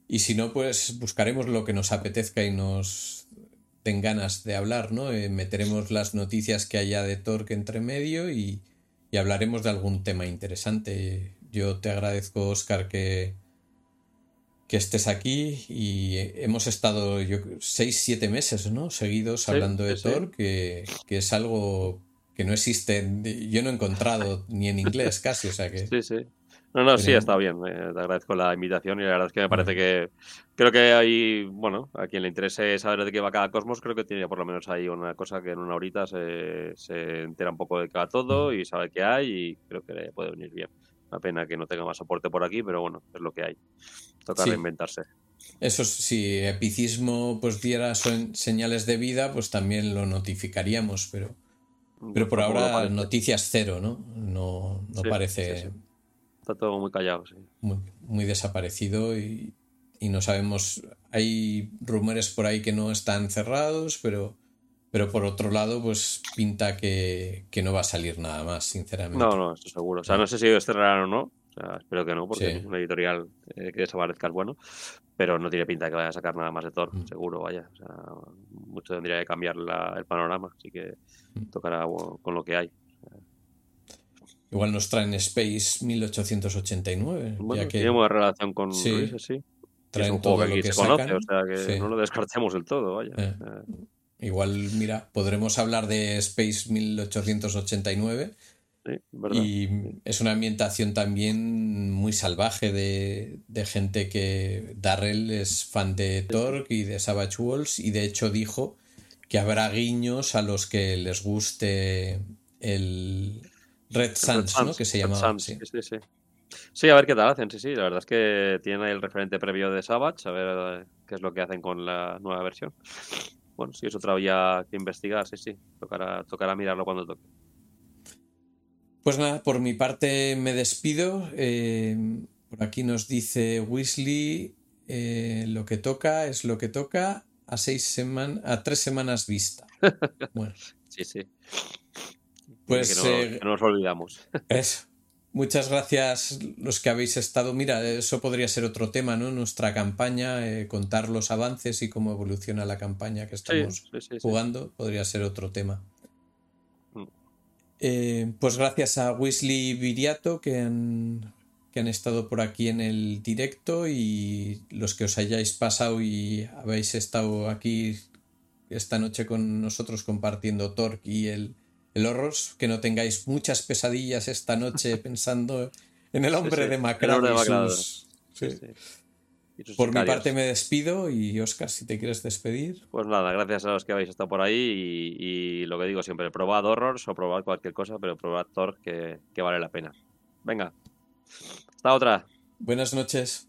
Y si no, pues buscaremos lo que nos apetezca y nos den ganas de hablar, ¿no? Eh, meteremos las noticias que haya de Torque entre medio y, y hablaremos de algún tema interesante. Yo te agradezco, Oscar, que, que estés aquí y hemos estado yo, seis, siete meses, ¿no? Seguidos hablando de Thor, que, que, es algo que no existe, yo no he encontrado ni en inglés casi, o sea que... Sí, sí. No, no, sí, está bien. Eh, te agradezco la invitación y la verdad es que me parece que creo que hay, bueno, a quien le interese saber de qué va cada cosmos, creo que tiene por lo menos ahí una cosa que en una horita se, se entera un poco de cada todo y sabe qué hay y creo que le puede venir bien. Una pena que no tenga más soporte por aquí, pero bueno, es lo que hay. Toca reinventarse. Eso si Epicismo pues diera señales de vida, pues también lo notificaríamos, pero, pero por ahora noticias cero, ¿no? No, no parece Está todo muy callado, sí. Muy, desaparecido y, no sabemos. Hay rumores por ahí que no están cerrados, pero, pero por otro lado, pues pinta que, no va a salir nada más, sinceramente. No, no, estoy seguro. O sea, no sé si ellos cerrarán o no. O sea, espero que no, porque es una editorial eh, que desaparezca es bueno. Pero no tiene pinta de que vaya a sacar nada más de Thor, mm. seguro, vaya. O sea, mucho tendría que cambiar el panorama, así que mm. tocará con lo que hay. Igual nos traen Space 1889. Bueno, ya que... tenemos relación con sí, sí. Traen es todo que aquí se conoce, o sea que no lo descartemos del todo, vaya. Eh. Igual, mira, podremos hablar de Space 1889. Sí, verdad. Y es una ambientación también muy salvaje de, de gente que Darrell es fan de Torque y de Savage Walls y de hecho dijo que habrá guiños a los que les guste el, Red Suns, ¿no? Que se llama. Sí. Sí, sí. sí, a ver qué tal hacen, sí, sí. La verdad es que tienen el referente previo de Savage, a ver eh, qué es lo que hacen con la nueva versión. Bueno, si es otra vía que investigar, sí, sí. Tocará, tocará mirarlo cuando toque. Pues nada, por mi parte me despido. Eh, por aquí nos dice Weasley, eh, lo que toca es lo que toca a seis semanas, a tres semanas vista. Bueno. sí, sí. Pues eh, no, nos olvidamos. Eso. Muchas gracias los que habéis estado. Mira, eso podría ser otro tema, ¿no? Nuestra campaña, eh, contar los avances y cómo evoluciona la campaña que estamos jugando, podría ser otro tema. Mm. Eh, pues gracias a Weasley y Viriato que han, que han estado por aquí en el directo y los que os hayáis pasado y habéis estado aquí esta noche con nosotros compartiendo Torque y el, el horror, que no tengáis muchas pesadillas esta noche pensando en el hombre de demacrado Por mi parte me despido y Oscar, si te quieres despedir. Pues nada, gracias a los que habéis estado por ahí y, lo que digo siempre, probad horrors o probad cualquier cosa, pero probad Thor que, que vale la pena. Venga, hasta otra. Buenas noches.